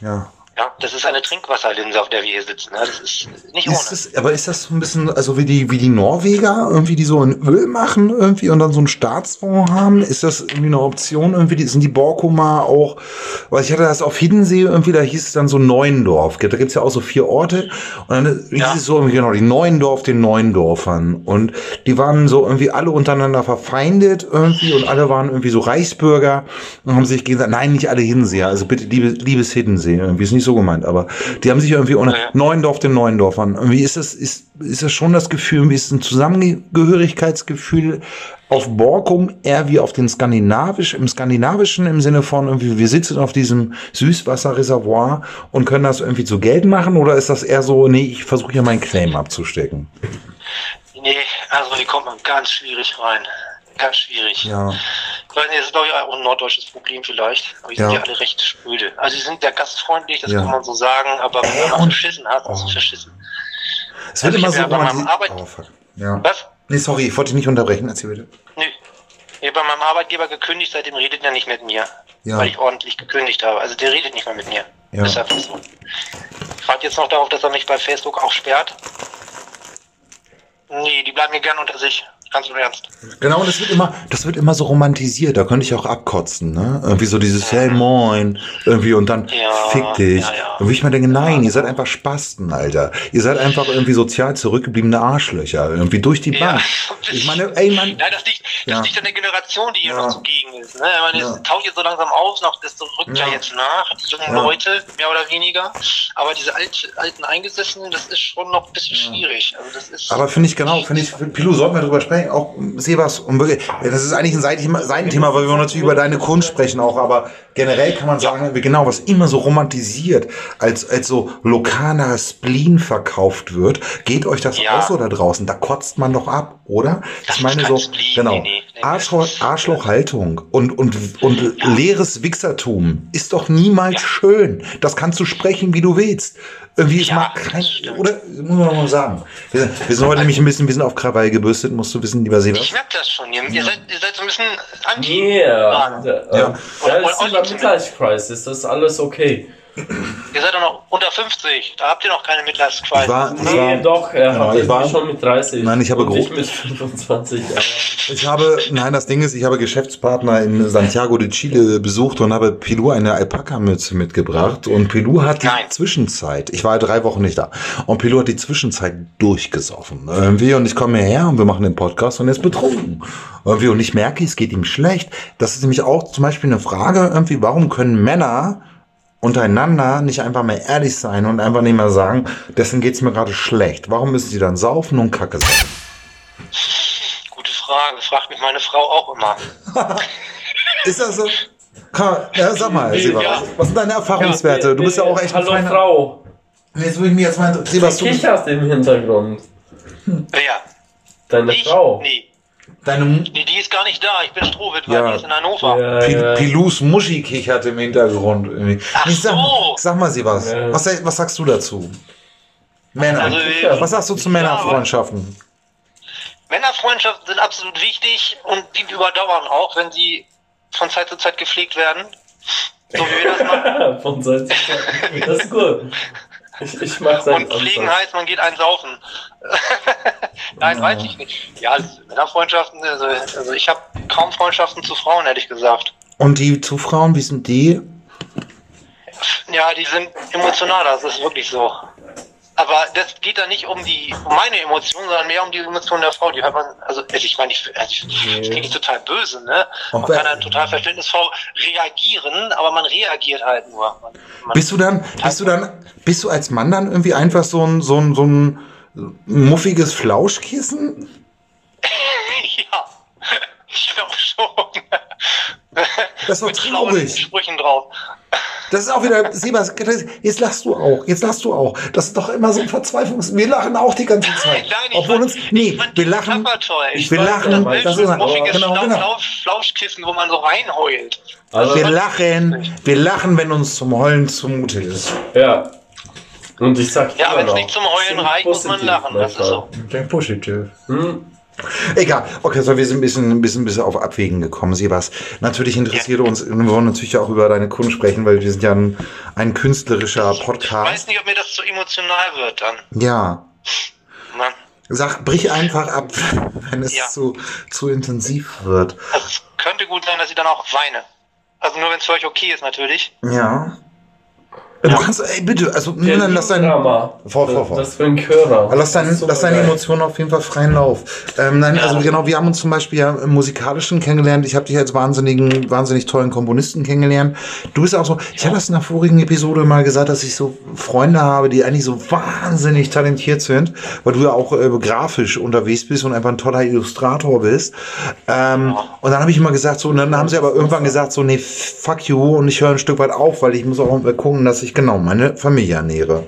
Ja. Ja, das ist eine Trinkwasserlinse, auf der wir hier sitzen. Ne? Das ist nicht ohne. Ist das, aber ist das so ein bisschen, also wie die, wie die Norweger, irgendwie, die so ein Öl machen, irgendwie, und dann so einen Staatsfonds haben? Ist das irgendwie eine Option, irgendwie, die, sind die Borkuma auch, weil ich hatte das auf Hiddensee, irgendwie, da hieß es dann so Neuendorf. Da gibt's ja auch so vier Orte, und dann hieß Ja. es so irgendwie, genau, die Neuendorf den Neuendorfern. Und die waren so irgendwie alle untereinander verfeindet, irgendwie, und alle waren irgendwie so Reichsbürger, und haben sich gesagt, nein, nicht alle Hinseher, also bitte, liebe, liebes Hiddensee, irgendwie, ist nicht so gemeint, aber die haben sich irgendwie unter Ja. Neuendorf den Neuendorfern. Irgendwie ist das, ist, ist das schon das Gefühl, wie ist ein Zusammengehörigkeitsgefühl auf Borkum eher wie auf den skandinavisch, im skandinavischen im Sinne von irgendwie, wir sitzen auf diesem Süßwasserreservoir und können das irgendwie zu Geld machen oder ist das eher so, nee, ich versuche hier meinen Claim abzustecken? Nee, also hier kommt man ganz schwierig rein. Ganz schwierig. Ja. Weiß nicht, das ist glaube ich auch ein norddeutsches Problem vielleicht. Aber die Ja. sind ja alle recht spröde. Also die sind ja gastfreundlich, das Ja. kann man so sagen, aber wenn man und- verschissen hat, hast du Oh. verschissen. Es wird immer so meinem romantisiert. Arbeit- Oh. Ja. Was? Nee, sorry, ich wollte dich nicht unterbrechen, erzähl bitte. Nö. Ich habe bei meinem Arbeitgeber gekündigt, seitdem redet er nicht mit mir. Ja. Weil ich ordentlich gekündigt habe. Also der redet nicht mehr mit mir. Ja. Ist einfach so. Ich warte jetzt noch darauf, dass er mich bei Facebook auch sperrt. Nee, die bleiben mir gern unter sich. Ganz im Ernst. Genau, und das wird immer, das wird immer so romantisiert. Da könnte ich auch abkotzen, ne? Irgendwie so dieses Hey moin, irgendwie und dann Ja, fick dich. ja, ja. Und wie ich mir denke, nein, ihr seid einfach Spasten, Alter. Ihr seid einfach irgendwie sozial zurückgebliebene Arschlöcher, irgendwie durch die Ja. Bank. Ich meine, ey Mann, Ja, das liegt, das Ja. liegt an der Generation, die hier Ja. noch zugegen ist. Ne? Ich meine, Ja. es taut jetzt so langsam auf, noch, das rückt ja. Ja. jetzt nach, die jungen Ja. Leute, mehr oder weniger. Aber diese alt, alten Eingesessenen, das ist schon noch ein bisschen schwierig. Also das ist, aber finde ich genau, finde ich, Pilu, sollten wir drüber sprechen, auch Sebas, und wirklich, das ist eigentlich ein Seitenthema, Seitenthema, weil wir natürlich über deine Kunst sprechen auch, aber generell kann man sagen, genau, was immer so romantisiert, als, als so lokaler Spleen verkauft wird, geht euch das Ja. auch so da draußen, da kotzt man doch ab, oder? Das ich meine so, Spleen, genau, nee, nee. Arschloch, Arschlochhaltung und, und, und leeres Wichsertum ist doch niemals schön. Das kannst du sprechen, wie du willst. Irgendwie ist Ja, mal das kein, oder, muss man mal sagen. Wir sind, wir sind heute nämlich ein bisschen, wir sind auf Krawall gebürstet, musst du wissen, lieber Sebas. ich merke das schon. Ihr, ihr, seid, ihr seid so ein bisschen anti. Yeah. Ja. Ja. Ja. Ja, Und- ist und- über Midlife-Crisis, das ist alles okay. Ihr seid doch noch unter 50. Da habt ihr noch keine war- Nee, war- doch, Genau, hat ich war- schon mit 30. Nein, ich habe ich mit 25. Aber Ich habe, nein, das Ding ist, ich habe Geschäftspartner in Santiago de Chile besucht und habe Pilou eine Alpaka-Mütze mitgebracht. Und Pilou hat die Nein. Zwischenzeit, ich war drei Wochen nicht da, und Pilou hat die Zwischenzeit durchgesoffen. Irgendwie, und ich komme hierher und wir machen den Podcast und er ist betrunken. Irgendwie, und ich merke, es geht ihm schlecht. Das ist nämlich auch zum Beispiel eine Frage, irgendwie, warum können Männer untereinander nicht einfach mal ehrlich sein und einfach nicht mal sagen, dessen geht's mir gerade schlecht. Warum müssen sie dann saufen und Kacke sagen? Gute Frage. Fragt mich meine Frau auch immer. Ist das so? Ja, sag mal, Seba, ja. was sind deine Erfahrungswerte? Du bist ja auch echt Hallo feiner... Frau. Jetzt würde ich mir jetzt mal... Du du, kicherst im Hintergrund. Wer? Deine Ich? Frau. Nee. Deine M- Nee, die ist gar nicht da. Ich bin Strohwitwer. Ja. Die ist in Hannover. Ja, Pil ja. Pilus Muschi kichert im Hintergrund. irgendwie. Ach Ich sag, so. sag mal, Sebas, Ja. was, was sagst du dazu? Männer. Also, was sagst du zu Männerfreundschaften? Männerfreundschaften sind absolut wichtig und die überdauern auch, wenn sie von Zeit zu Zeit gepflegt werden. So wie wir das machen. Von Seite zu Seite. Das ist gut. Ich, ich seinen Und pflegen Ansatz. heißt, man geht einen saufen. Nein, weiß ich nicht. Ja, Männerfreundschaften, also, also ich habe kaum Freundschaften zu Frauen, ehrlich gesagt. Und die zu Frauen, wie sind die? Ja, die sind emotionaler, das ist wirklich so. Aber das geht da nicht um die um meine Emotionen, sondern mehr um die Emotionen der Frau. Die hört man, also ich meine, ich, also ich, das klingt total böse, ne? Man kann dann total verständnisvoll reagieren, aber man reagiert halt nur. Man, man, Bist du dann, bist du dann, bist du als Mann dann irgendwie einfach so ein, so ein, so ein muffiges Flauschkissen? ja, ich glaube schon. Das ist doch traurig. Sprüchen drauf. Das ist auch wieder, Sebas, jetzt lachst du auch, jetzt lachst du auch. Das ist doch immer so ein Verzweiflungs... Wir lachen auch die ganze Zeit. Nein, ich Obwohl uns, nee, ich fand wir lachen, toll. wir Ich lachen, das das ist, ist muffiges genau, genau. Flausch- Flauschkissen, wo man so reinheult. Also, Wir lachen, wir lachen, wenn uns zum Heulen zumute ist. ja. Und ich sag Ja, wenn es nicht zum Heulen reicht, muss man lachen. Das ist so. Denk positiv. Hm? Egal. Okay, so wir sind ein bisschen, ein bisschen, ein bisschen auf Abwägen gekommen. Sie was. Natürlich interessiert uns, wir wollen natürlich auch über deine Kunst sprechen, weil wir sind ja ein, ein künstlerischer Ich weiß Podcast. nicht, ob mir das zu emotional wird dann. Ja. Ne? Sag, brich einfach ab, wenn es Ja. zu, zu intensiv wird. Also es könnte gut sein, dass ich dann auch weine. Also nur wenn es für euch okay ist natürlich. Ja. Du kannst, ey, bitte, also, Der dann lass dein, Drama. Vor, vor, vor. Das für ein Chörer. Lass, dein, ist lass deine. Emotionen auf jeden Fall freien Lauf. Ähm, nein, also genau, wir haben uns zum Beispiel ja im Musikalischen kennengelernt. Ich habe dich als wahnsinnigen, wahnsinnig tollen Komponisten kennengelernt. Du bist auch so, ich hatte das in der vorigen Episode mal gesagt, dass ich so Freunde habe, die eigentlich so wahnsinnig talentiert sind, weil du ja auch äh, grafisch unterwegs bist und einfach ein toller Illustrator bist. Ähm, und dann habe ich immer gesagt, so, und dann haben sie aber irgendwann gesagt, so, nee, fuck you, und ich höre ein Stück weit auf, weil ich muss auch gucken, dass ich genau meine Familie ernähre.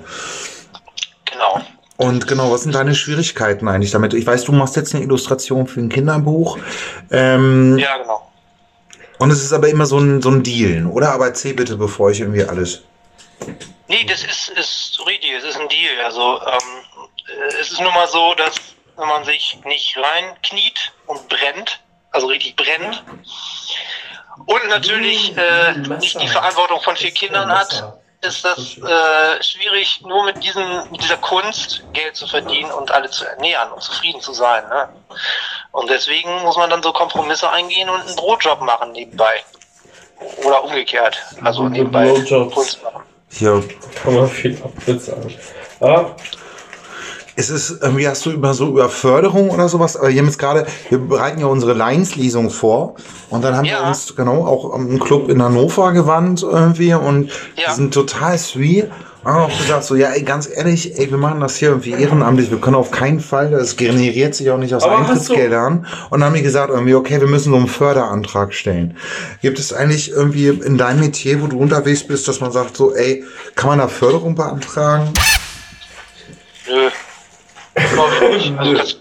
Genau. Und genau, was sind deine Schwierigkeiten eigentlich damit? Ich weiß, du machst jetzt eine Illustration für ein Kinderbuch. Ähm, Ja, genau. Und es ist aber immer so ein, so ein Dealen, oder? Aber erzähl bitte, bevor ich irgendwie alles. Nee, das ist, ist richtig, es ist ein Deal. Also ähm, äh, es ist nun mal so, dass wenn man sich nicht reinkniet und brennt, also richtig brennt, und natürlich äh, nicht die Verantwortung von vier Kindern hat, ist das äh, schwierig, nur mit, diesen, mit dieser Kunst Geld zu verdienen und alle zu ernähren und zufrieden zu sein. Ne? Und deswegen muss man dann so Kompromisse eingehen und einen Brotjob machen nebenbei. Oder umgekehrt. Also nebenbei. Kunst machen. Hier, Kann man viel abbezahlen. Ja, ist es, irgendwie hast du immer so über Förderung oder sowas? Aber wir haben jetzt gerade, wir bereiten ja unsere Lions-Lesung vor. Und dann haben wir Ja. uns genau auch am Club in Hannover gewandt irgendwie und die Ja. sind total sweet. Und haben auch gesagt, so, ja, ey, ganz ehrlich, ey, wir machen das hier irgendwie ehrenamtlich. Wir können auf keinen Fall, das generiert sich auch nicht aus Aber Eintrittsgeldern. Und dann haben die gesagt, irgendwie, okay, wir müssen so einen Förderantrag stellen. Gibt es eigentlich irgendwie in deinem Metier, wo du unterwegs bist, dass man sagt, so, ey, kann man da Förderung beantragen? Nö. Glaub ich nicht. Also kannst,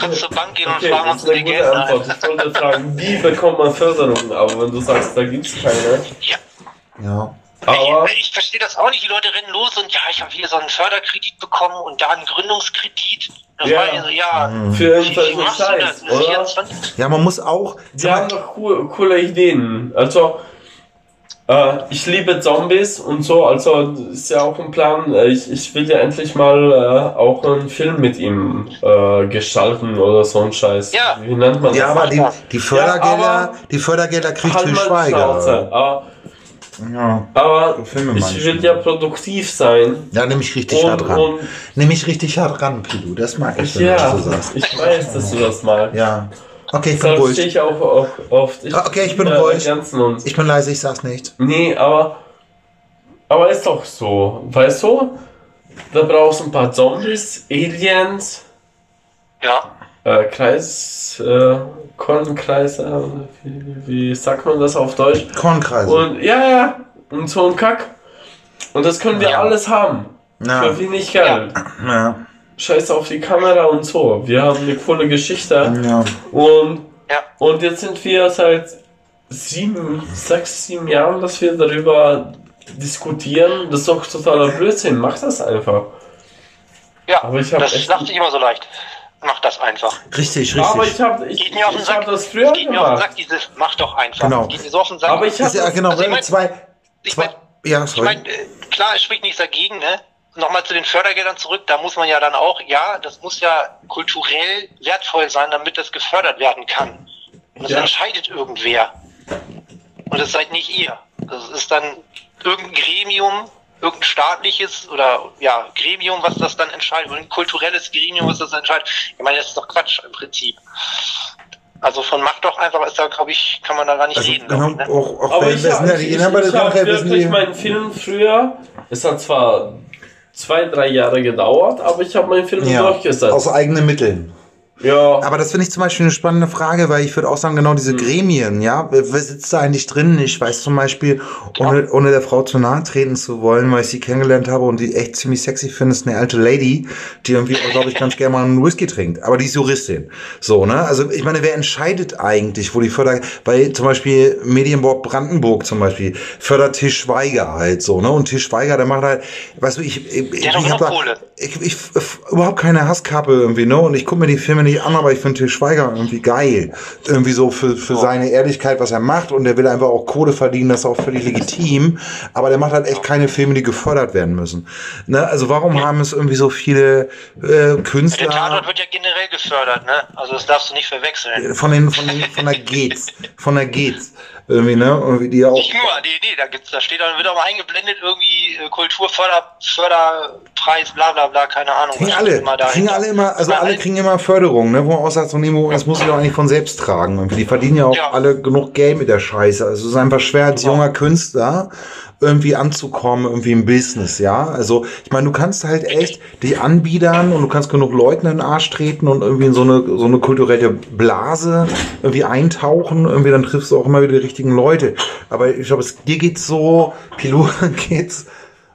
kannst zur Bank gehen und okay, fragen, das ob dir eine Geld. Antwort. Ich wollte fragen, wie bekommt man Förderung? Aber wenn du sagst, da gibt's keine. Ja. Ja. Aber ich ich verstehe das auch nicht. Die Leute rennen los und ja, ich habe hier so einen Förderkredit bekommen und da einen Gründungskredit. Dann Ja. ich so, ja, für wie, wie machst du Scheiß, das? oder? 24? Ja, man muss auch. Die haben doch cool, coole Ideen. Also, äh, ich liebe Zombies und so. Also, ist ja auch ein Plan. Äh, Ich, ich will ja endlich mal äh, auch einen Film mit ihm äh, gestalten oder so ein Scheiß. Ja. Wie nennt man Ja, das? aber die, die Fördergelder, Ja, die Fördergelder kriegt Halt. Schweiger. Aber, Ja. aber ich will ja produktiv sein. Ja, nehme ich richtig Und- hart ran. Nehme ich richtig hart ran, Pilu. Das mag ich, wenn Ja, du so sagst. ich weiß, dass du das mal. Ja. Okay, ich bin stehe ruhig. ich auch dich. Ah, okay, ich bin ruhig. Ich bin leise, ich sag's nicht. Nee, aber. Aber ist doch so. Weißt du? Da brauchst du ein paar Zombies, Aliens, Ja, äh, Kreis, äh, Kornkreise, wie, wie sagt man das auf Deutsch? Kornkreise. Und ja, ja, und so ein Kack. Und das können wir Ja. alles haben. Ja. Für wenig Geld. ja. Scheiß auf die Kamera und so. Wir haben eine coole Geschichte. ja. Und, ja. und jetzt sind wir seit sieben, sechs, sieben Jahren, dass wir darüber diskutieren. Das ist doch totaler Blödsinn. Mach das einfach. Ja, Aber ich das echt- sagt sich immer so leicht. Mach das einfach. Richtig, Aber richtig. ich habe ich, Geht mir auf den ich Sack. hab das früher Geht mir auf den. Sack, dieses mach doch einfach. Genau. Geht mir so auf den Sack. Aber ich habe ja genau, Also ich mein- zwei, ich zwei, mein, ja, Ich sorry. meine, äh, klar, es spricht nichts dagegen, ne? Nochmal zu den Fördergeldern zurück, da muss man ja dann auch, ja, das muss ja kulturell wertvoll sein, damit das gefördert werden kann. Und das Ja. entscheidet irgendwer. Und das seid nicht ihr. Das ist dann irgendein Gremium, irgendein staatliches oder ja, Gremium, was das dann entscheidet, oder ein kulturelles Gremium, was das entscheidet. Ich meine, das ist doch Quatsch im Prinzip. Also von macht doch einfach ist da, glaube ich, kann man da gar nicht Also, reden. genau, ich, ne? auch, auch aber ich, ja ich, ich, des ich habe wirklich meinen Film früher. Es hat zwar zwei, drei Jahre gedauert, aber ich habe meinen Film Ja, durchgesetzt. aus eigenen Mitteln. Ja. Aber das finde ich zum Beispiel eine spannende Frage, weil ich würde auch sagen, genau diese Gremien, ja, wer, sitzt da eigentlich drin? Ich weiß zum Beispiel, ohne, ohne der Frau zu nahe treten zu wollen, weil ich sie kennengelernt habe und die echt ziemlich sexy finde, ist eine alte Lady, die irgendwie, glaube ich, ganz gerne mal einen Whisky trinkt. Aber die ist Juristin. So, ne? Also ich meine, wer entscheidet eigentlich, wo die Förder, bei zum Beispiel Medienboard Brandenburg zum Beispiel, fördert Tisch Schweiger halt so, ne? Und Tisch Schweiger, der macht halt, weißt du, ich, ich, ich hab genug da, ich, ich, überhaupt keine Hasskappe irgendwie, ne? Und ich gucke mir die Filme nicht an, aber ich finde Til Schweiger irgendwie geil. Irgendwie so für, für seine Ehrlichkeit, was er macht und der will einfach auch Kohle verdienen, das ist auch völlig legitim. Aber der macht halt echt keine Filme, die gefördert werden müssen. Ne? Also warum haben es irgendwie so viele äh, Der Künstler Tatort wird ja generell gefördert, ne? Also das darfst du nicht verwechseln. von den, von den, von der Geht's, von der Geht's. Irgendwie, ne? Irgendwie die auch. Nicht nur, nee, nee, da gibt's, da steht dann, wird auch mal eingeblendet, irgendwie äh, Kulturförder, Förderpreis, bla bla bla, keine Ahnung. Kriegen alle, kriegen alle immer, also alle kriegen immer Förderung, ne, wo man auch sagt, so, nee, das muss ich doch eigentlich von selbst tragen. Irgendwie. Die verdienen ja auch Ja. alle genug Geld mit der Scheiße. Also es ist einfach schwer als junger Künstler irgendwie anzukommen, irgendwie im Business, ja. Also ich meine, du kannst halt echt dich anbiedern und du kannst genug Leuten in den Arsch treten und irgendwie in so eine, so eine kulturelle Blase irgendwie eintauchen. Irgendwie dann triffst du auch immer wieder die richtigen Leute. Aber ich glaube, es- dir geht's so, Pilot geht's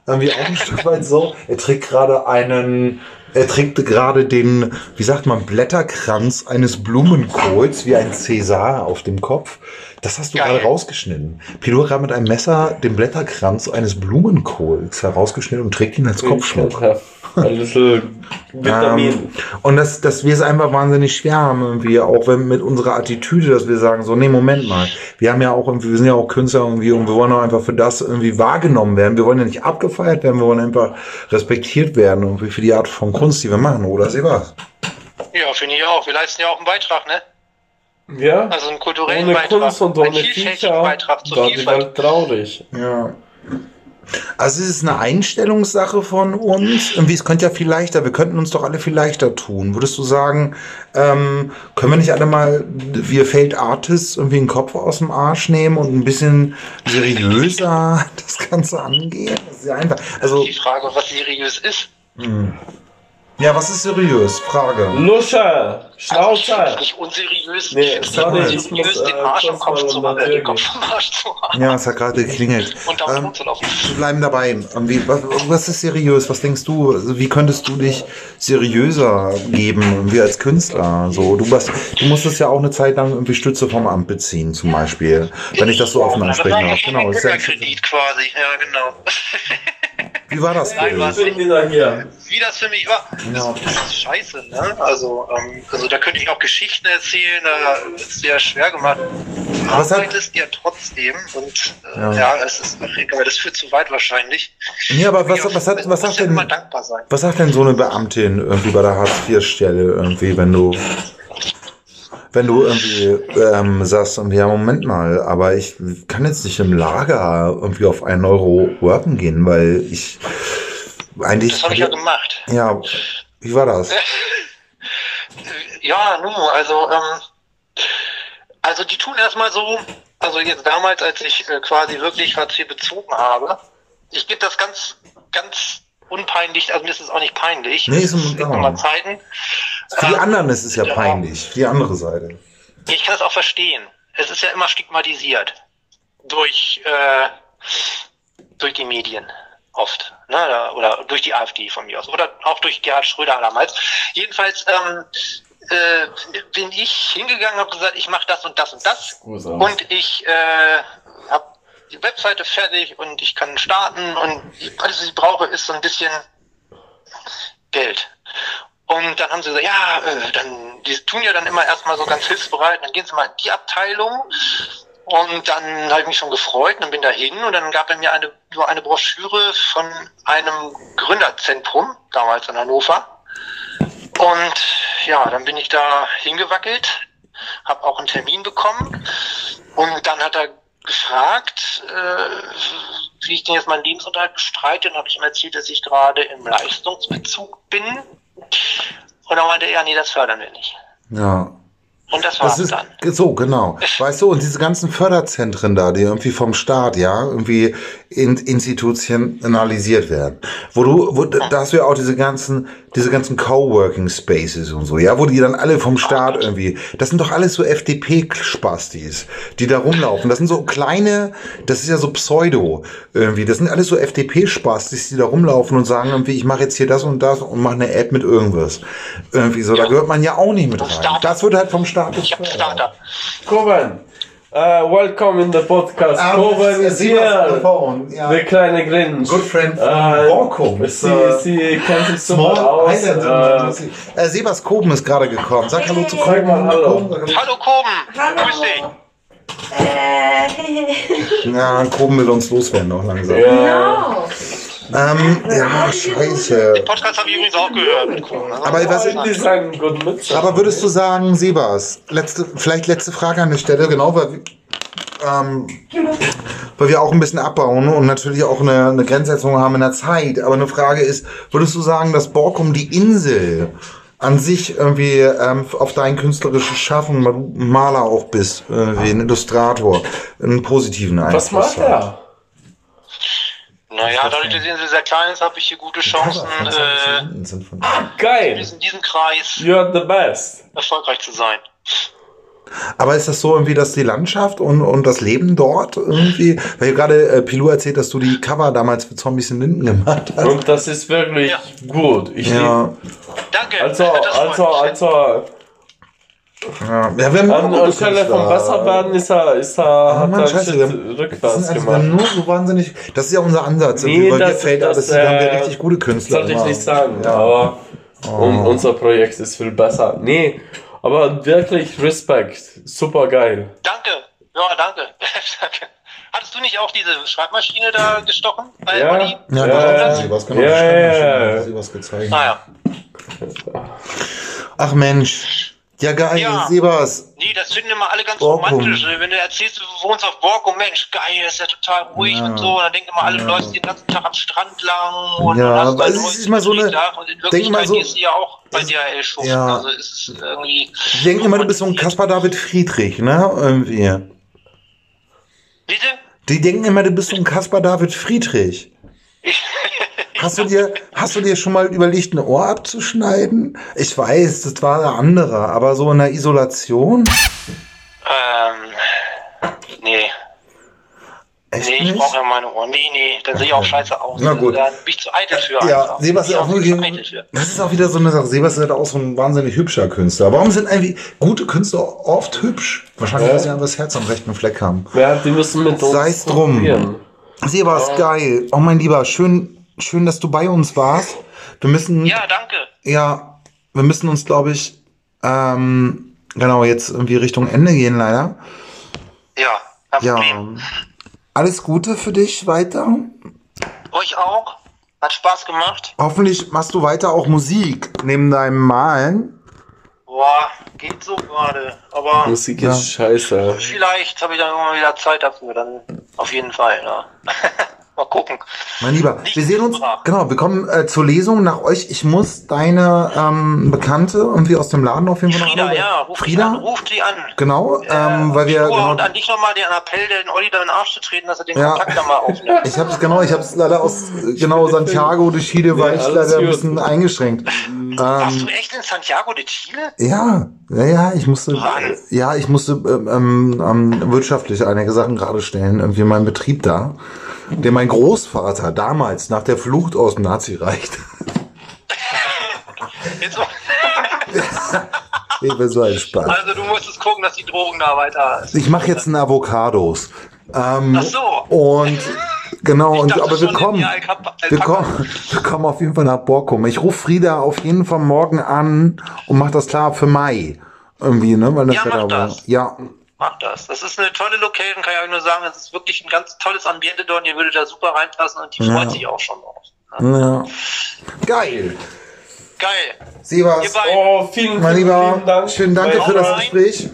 irgendwie auch ein Stück weit so. Er trägt gerade einen, er trägt gerade den, wie sagt man, Blätterkranz eines Blumenkohls wie ein Cäsar auf dem Kopf. Das hast du Geil. gerade rausgeschnitten. Pilot hat gerade mit einem Messer den Blätterkranz eines Blumenkohls herausgeschnitten und trägt ihn als Kopfschmuck. Ein bisschen Vitamin. Ähm, und dass, dass wir es einfach wahnsinnig schwer haben, irgendwie, auch wenn mit unserer Attitüde, dass wir sagen, so, nee, Moment mal, wir haben ja auch irgendwie, wir sind ja auch Künstler irgendwie und wir wollen auch einfach für das irgendwie wahrgenommen werden. Wir wollen ja nicht abgefeiert werden, wir wollen einfach respektiert werden irgendwie für die Art von Kunst, die wir machen, oder sie was? Ja, finde ich auch. Wir leisten ja auch einen Beitrag, ne? Ja, Also einen kulturellen ohne Beitrag. Kunst und ohne Viecher Beitrag zur war die. Welt traurig. Ja. Also es ist eine Einstellungssache von uns. Irgendwie, es könnte ja viel leichter, wir könnten uns doch alle viel leichter tun. Würdest du sagen, ähm, können wir nicht alle mal, wir Failed Artists, irgendwie den Kopf aus dem Arsch nehmen und ein bisschen seriöser das Ganze angehen? Das ist ja einfach. Also, Die Frage, was seriös ist. Ja, was ist seriös? Frage. Lusche, Also ich Schnauzer. find's nicht unseriös. Nee, ich sorry, nicht ich seriös, muss, den äh, Arsch im kurz Kopf mal zu machen, den. Kopf im Arsch zu haben. Ja, es hat gerade geklingelt. Und damit Ähm. Wir bleiben dabei. Irgendwie, was, was ist seriös? Was denkst du? Also, Wie könntest du dich seriöser geben, wie als Künstler? So, du, was, du musstest ja auch eine Zeit lang irgendwie Stütze vom Amt beziehen, zum Beispiel. Wenn ich das so offen ansprechen ja darf. Genau. ein das ist ja- Bürgerkredit quasi. Ja, genau. Wie war das? Nein, für was-? Ich hier. Wie das für mich war. Ja. Das ist scheiße, ne? Also, ähm, also da könnte ich auch Geschichten erzählen, da ist sehr schwer gemacht. Was hat- Arbeit ist ja trotzdem und äh, Ja. ja. es ist aber das führt zu weit wahrscheinlich. Nee, aber was, Ja, was, hat, was sagt denn, immer dankbar sein. was sagt denn so eine Beamtin irgendwie bei der Hartz-IV-Stelle irgendwie, wenn du, wenn du irgendwie ähm, sagst, irgendwie, ja, Moment mal, aber ich kann jetzt nicht im Lager irgendwie auf einen Euro worken gehen, weil ich eigentlich. Das habe ich ja gemacht. Ja, wie war das? Ja, nun, also, ähm, also die tun erstmal so, also jetzt damals, als ich äh, quasi wirklich Hartz IV bezogen habe, ich gebe das ganz, ganz unpeinlich, also mir ist es auch nicht peinlich. Nee, ist Es im- gibt ja. nochmal Zeiten. Für die Ähm, anderen ist es ja ja. peinlich, die andere Seite. Ich kann es auch verstehen. Es ist ja immer stigmatisiert durch, äh, durch die Medien oft. Ne? Oder- durch die AfD von mir aus. Oder auch durch Gerhard Schröder damals. Jedenfalls ähm, äh, bin ich hingegangen und habe gesagt, ich mache das und das und das. Großartig. Und ich äh, habe die Webseite fertig und ich kann starten und alles, was ich brauche, ist so ein bisschen Geld. Und dann haben sie gesagt, ja, äh, dann, die tun ja dann immer erstmal so ganz hilfsbereit, dann gehen sie mal in die Abteilung. Und dann habe ich mich schon gefreut, dann bin da hin und dann gab er mir eine, nur eine Broschüre von einem Gründerzentrum, damals in Hannover. Und ja, dann bin ich da hingewackelt, habe auch einen Termin bekommen und dann hat er gefragt, äh, wie ich denn jetzt meinen Lebensunterhalt bestreite. Dann habe ich ihm erzählt, dass ich gerade im Leistungsbezug bin. Und dann meinte er, nee, das fördern wir nicht. Ja. Und das war's Das ist dann. so, genau. Weißt du, und diese ganzen Förderzentren da, die irgendwie vom Staat, ja, irgendwie in, institutionalisiert werden. Wo du, wo, da hast du ja auch diese ganzen, diese ganzen Coworking Spaces und so, ja, wo die dann alle vom Staat irgendwie, das sind doch alles so FDP-Spastis, die da rumlaufen. Das sind so kleine, das ist ja so Pseudo irgendwie, das sind alles so FDP-Spastis, die da rumlaufen und sagen irgendwie, ich mache jetzt hier das und das und mache eine App mit irgendwas. Irgendwie so, da Ja. gehört man ja auch nicht mit rein. Startup. Das wird halt vom Staat Ich habe gefördert. Startup. Uh, welcome in the podcast. Koben is here. Ja. Der kleine Grinch. Good friend von Äh, Borkum. Sie, sie kennt sich super aus. Äh, Äh, Sebas Koben ist gerade gekommen. Sag Hallo zu Koben. Hallo. Koben, Hallo Koben, Hallo. grüß dich. Äh, Ja, Koben will uns loswerden noch langsam. ja. genau. Ähm, ja, scheiße. Podcast habe ich übrigens auch gehört? Aber was. Aber würdest du sagen, Sebas, letzte, vielleicht letzte Frage an der Stelle, genau, weil, wir- ähm, weil wir auch ein bisschen abbauen und natürlich auch eine, eine Grenzsetzung haben in der Zeit. Aber eine Frage ist, würdest du sagen, dass Borkum die Insel an sich irgendwie ähm, auf dein künstlerisches Schaffen, weil du Maler auch bist, äh, wie ein Illustrator, einen positiven Einfluss Was macht hat? er? Naja, dadurch, dass die Insel sehr klein ist, habe ich hier gute Chancen, äh, sind von Geil. in diesem Kreis You're the best. erfolgreich zu sein. Aber ist das so irgendwie, dass die Landschaft und, und das Leben dort irgendwie, weil gerade äh, Pilou erzählt, dass du die Cover damals für Zombies in Linden gemacht hast. Und das ist wirklich Ja. gut. Ich Ja, Danke. Also, also, also, ja. ja wir haben an, anstelle vom. Wasserwerden ist er, ist er, Ah, hat Mann, er scheiße, wir haben- Das rückwärts sind also gemacht. dann nur so wahnsinnig. Das ist ja unser Ansatz. Nee, irgendwie, weil das- mir fällt das, das, da haben wir äh, richtig gute Künstler. Sollte ich nicht sagen, Ja. aber Oh. un, unser Projekt ist viel besser. Nee, aber wirklich Respekt. Super geil. Danke. Ja, danke. danke. Hattest du nicht auch diese Schreibmaschine da gestochen? Bei Ja. Olli? Ja, Ja, das ja. hat was genau Ja, ja, ja. hat sie was gezeigt. Naja. Ach Mensch. Ja, geil, Ja. Sebas. Nee, das finden immer alle ganz Borkum. romantisch. Wenn du erzählst, du wohnst auf Borkum, Mensch, geil, ist ja total ruhig Ja. und so. Und dann denken immer alle, du Ja. läufst den ganzen Tag am Strand lang und Ja, hast aber es ist immer so eine- Betriebsdach Und in denk mal Wirklichkeit so- ist sie ja auch bei DHL schon. Ja. Also ist irgendwie. Ich denke immer, du bist so ein Kaspar David Friedrich, ne? Irgendwie. Bitte? Die denken immer, du bist so ein Kaspar David Friedrich. Hast du dir, hast du dir schon mal überlegt, ein Ohr abzuschneiden? Ich weiß, das war der andere, aber so in der Isolation? Ähm. Nee. Echt nee, ich nicht? brauche ja meine Ohren. Nee, nee, dann sehe ich auch scheiße aus. Na gut. Da bin ich zu eitel für. Ja, einfach. Sebas ist auch wirklich, das ist auch wieder so eine Sache. Sebas ist halt auch so ein wahnsinnig hübscher Künstler. Warum sind eigentlich gute Künstler oft hübsch? Wahrscheinlich, Ja. weil sie einfach das Herz am rechten Fleck haben. Ja, die müssen mit uns Sei's drum. probieren. Sebas, geil. Oh mein Lieber, schön, schön, dass du bei uns warst. Wir müssen, ja, Ja, danke. wir müssen uns, glaube ich, ähm, genau, jetzt irgendwie Richtung Ende gehen, leider. Ja, kein Ja. Problem. Alles Gute für dich weiter. Euch auch. Hat Spaß gemacht. Hoffentlich machst du weiter auch Musik neben deinem Malen. Boah, geht so gerade. Aber Musik Ja. ist scheiße. vielleicht habe ich dann immer wieder Zeit dafür. Dann auf jeden Fall. Ja. Mal gucken. Mein Lieber, Nicht wir sehen uns, genau, wir kommen äh, zur Lesung nach euch. Ich muss deine ähm, Bekannte irgendwie aus dem Laden auf jeden Fall noch Frieda, anrufen. ja, ruft Frieda? sie an. Ruft sie an. Genau, ähm, weil wir, genau, Und an dich nochmal den Appell, den Olli da in den Arsch zu treten, dass er den Ja. Kontakt da mal aufnimmt. ich habe es genau, ich habe es leider aus äh, genau Santiago de Chile war Nee, ich leider ein bisschen eingeschränkt. Warst Ähm, du echt in Santiago de Chile? ja, ja, ja, ich musste, Mann. ja, ich musste ähm, ähm, wirtschaftlich einige Sachen gerade stellen, irgendwie mein Betrieb da, der mein Großvater damals nach der Flucht aus dem Nazireich Ich bin so ein Spaß. also du musstest gucken, dass die Drogen da weiter. Ich mache jetzt einen Avocados. Ähm, Ach so. Und genau, und, aber wir kommen, ja, wir kommen, wir kommen auf jeden Fall nach Borkum. Ich rufe Frieda auf jeden Fall morgen an und mach das klar für Mai. Irgendwie, ne? Weil das Ja, war- das. Ja, Mach das. Das ist eine tolle Location, kann ich euch nur sagen. Es ist wirklich ein ganz tolles Ambiente dort. Ihr würdet da super reinpassen und die Ja. freut sich auch schon drauf. ja. Geil. Geil. Sebas. Oh, vielen, mein vielen Lieber, lieben Dank. schönen Dank für das. Gespräch.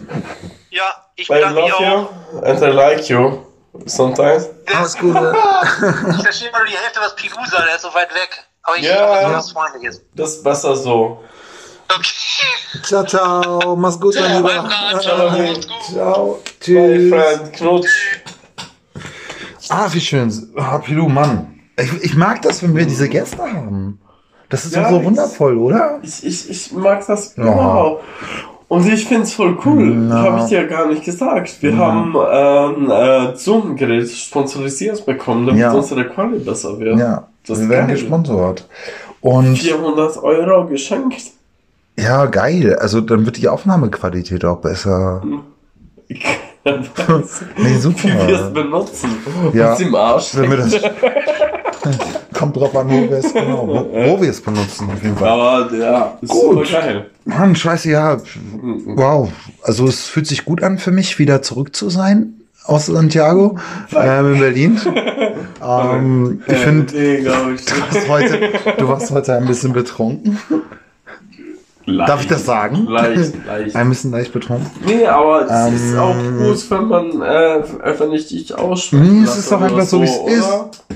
Ja, ich I bedanke mich love auch. you and I like you sometimes. Alles Gute. Ich verstehe nur die Hälfte, was Pilou sagt. Der ist so weit weg. Aber ich Ja. ja. was Freundliches. Das ist besser so. Okay. Ciao, ciao. Mach's gut, mein Lieber. Ciao, ciao. My Tschüss. friend, Knutsch. Ah, wie schön. Ah, Pilou, Mann. Ich, ich mag das, wenn wir diese Gäste haben. Das ist Ja, doch so ich- wundervoll, oder? Ich, ich, ich mag das Ja. überhaupt. Und ich find's voll cool. Ja. Habe ich dir gar nicht gesagt. Wir Ja. haben ähm, äh, Zoom-Gerät sponsorisiert bekommen, damit Ja. unsere Quali besser wird. Ja, Das wir werden geil. gesponsert. Und 400 Euro geschenkt. Ja, geil. Also dann wird die Aufnahmequalität auch besser. Nee, super. Wie wir es benutzen. Ja. Uns im Arsch. Wenn wir das Kommt drauf an, wo wir es genau, wo, wo wir es benutzen, auf jeden Fall. Aber ja, ist Gut. super geil. Mann, scheiße, ja. Wow. Also es fühlt sich gut an für mich, wieder zurück zu sein aus Santiago ähm, in Berlin. ähm, ich finde, Nee, du warst heute, du warst heute ein bisschen betrunken. Darf ich das sagen? Leicht, leicht. Ein bisschen leicht betrunken. Nee, aber es ist Ähm, auch gut, wenn man äh, einfach nicht dich ausspricht. Nee, es ist doch einfach so, wie es ist.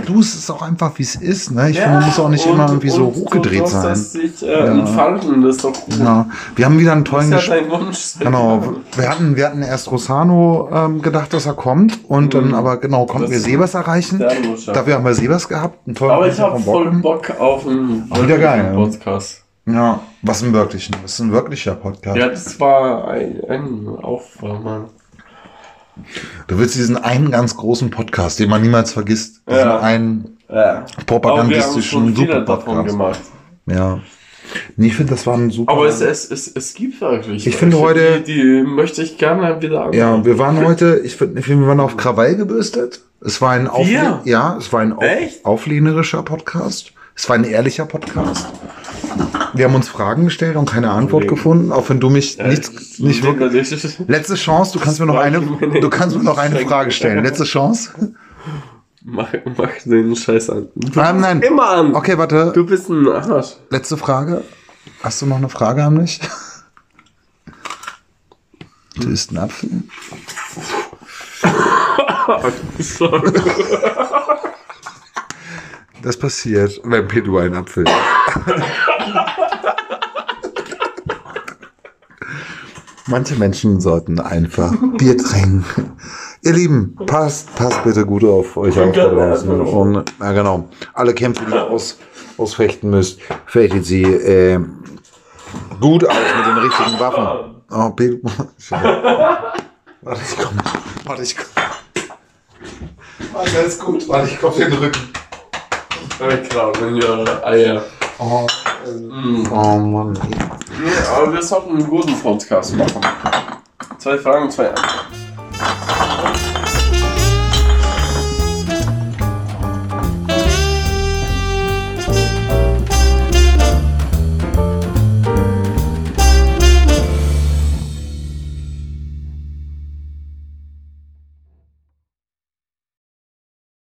Du, es ist auch einfach, wie es ist. Ne? Ich finde, man muss auch nicht immer irgendwie so hochgedreht sein. Das sich äh, entfalten, das ist doch gut. Ja. Wir haben wieder einen tollen Das ist ja dein Wunsch. Genau, wir hatten, wir hatten erst Rosano ähm, gedacht, dass er kommt und dann aber genau konnten wir ist Sebas erreichen. ja. Dafür haben wir Sebas gehabt, einen tollen Aber ich habe voll. Bock auf einen Auch wieder geil, ja. Podcast. Ja, was ein wirklichen, das ist ein wirklicher Podcast. Ja, das war ein, ein Aufwärmer. Du willst diesen einen ganz großen Podcast, den man niemals vergisst, diesen Ja. einen Ja. Propagandistischen schon viele super davon Podcast. gemacht. Ja. Nee, ich finde, das war ein super. Aber es, es, es, es gibt wirklich. Ich finde heute- Die, die möchte ich gerne wieder. Ja, wir waren heute, ich finde, wir waren auf Krawall gebürstet. Es war ein Aufle ja, es war ein auf Echt? auflehnerischer Podcast. Es war ein ehrlicher Podcast. Wir haben uns Fragen gestellt und keine Antwort gefunden, auch wenn du mich Äh, nicht, nicht wirklich. Letzte Chance, du kannst mir noch eine, du kannst mir noch eine Frage stellen. Letzte Chance. Mach, mach den Scheiß an. Nein, nein. Immer an. Okay, warte. Du bist ein Arsch. Letzte Frage. Hast du noch eine Frage an mich? Du isst einen Apfel? Sorry. Das passiert, wenn Pedro einen Apfel isst. Manche Menschen sollten einfach Bier trinken. Ihr Lieben, passt, passt bitte gut auf euch auf da draußen. Und, ja, genau. Alle Kämpfe, die ihr aus, ausfechten müsst, fechtet sie äh, gut aus mit den richtigen Waffen. Oh, Pedro. Warte, ich komm. Warte, ich komm. Warte, alles gut. Warte, ich komm den Rücken. Ich glaube, wenn wir Eier. Oh, mm. oh Mann. Nee, aber wir sollten einen guten Podcast machen. Zwei Fragen, zwei Antworten.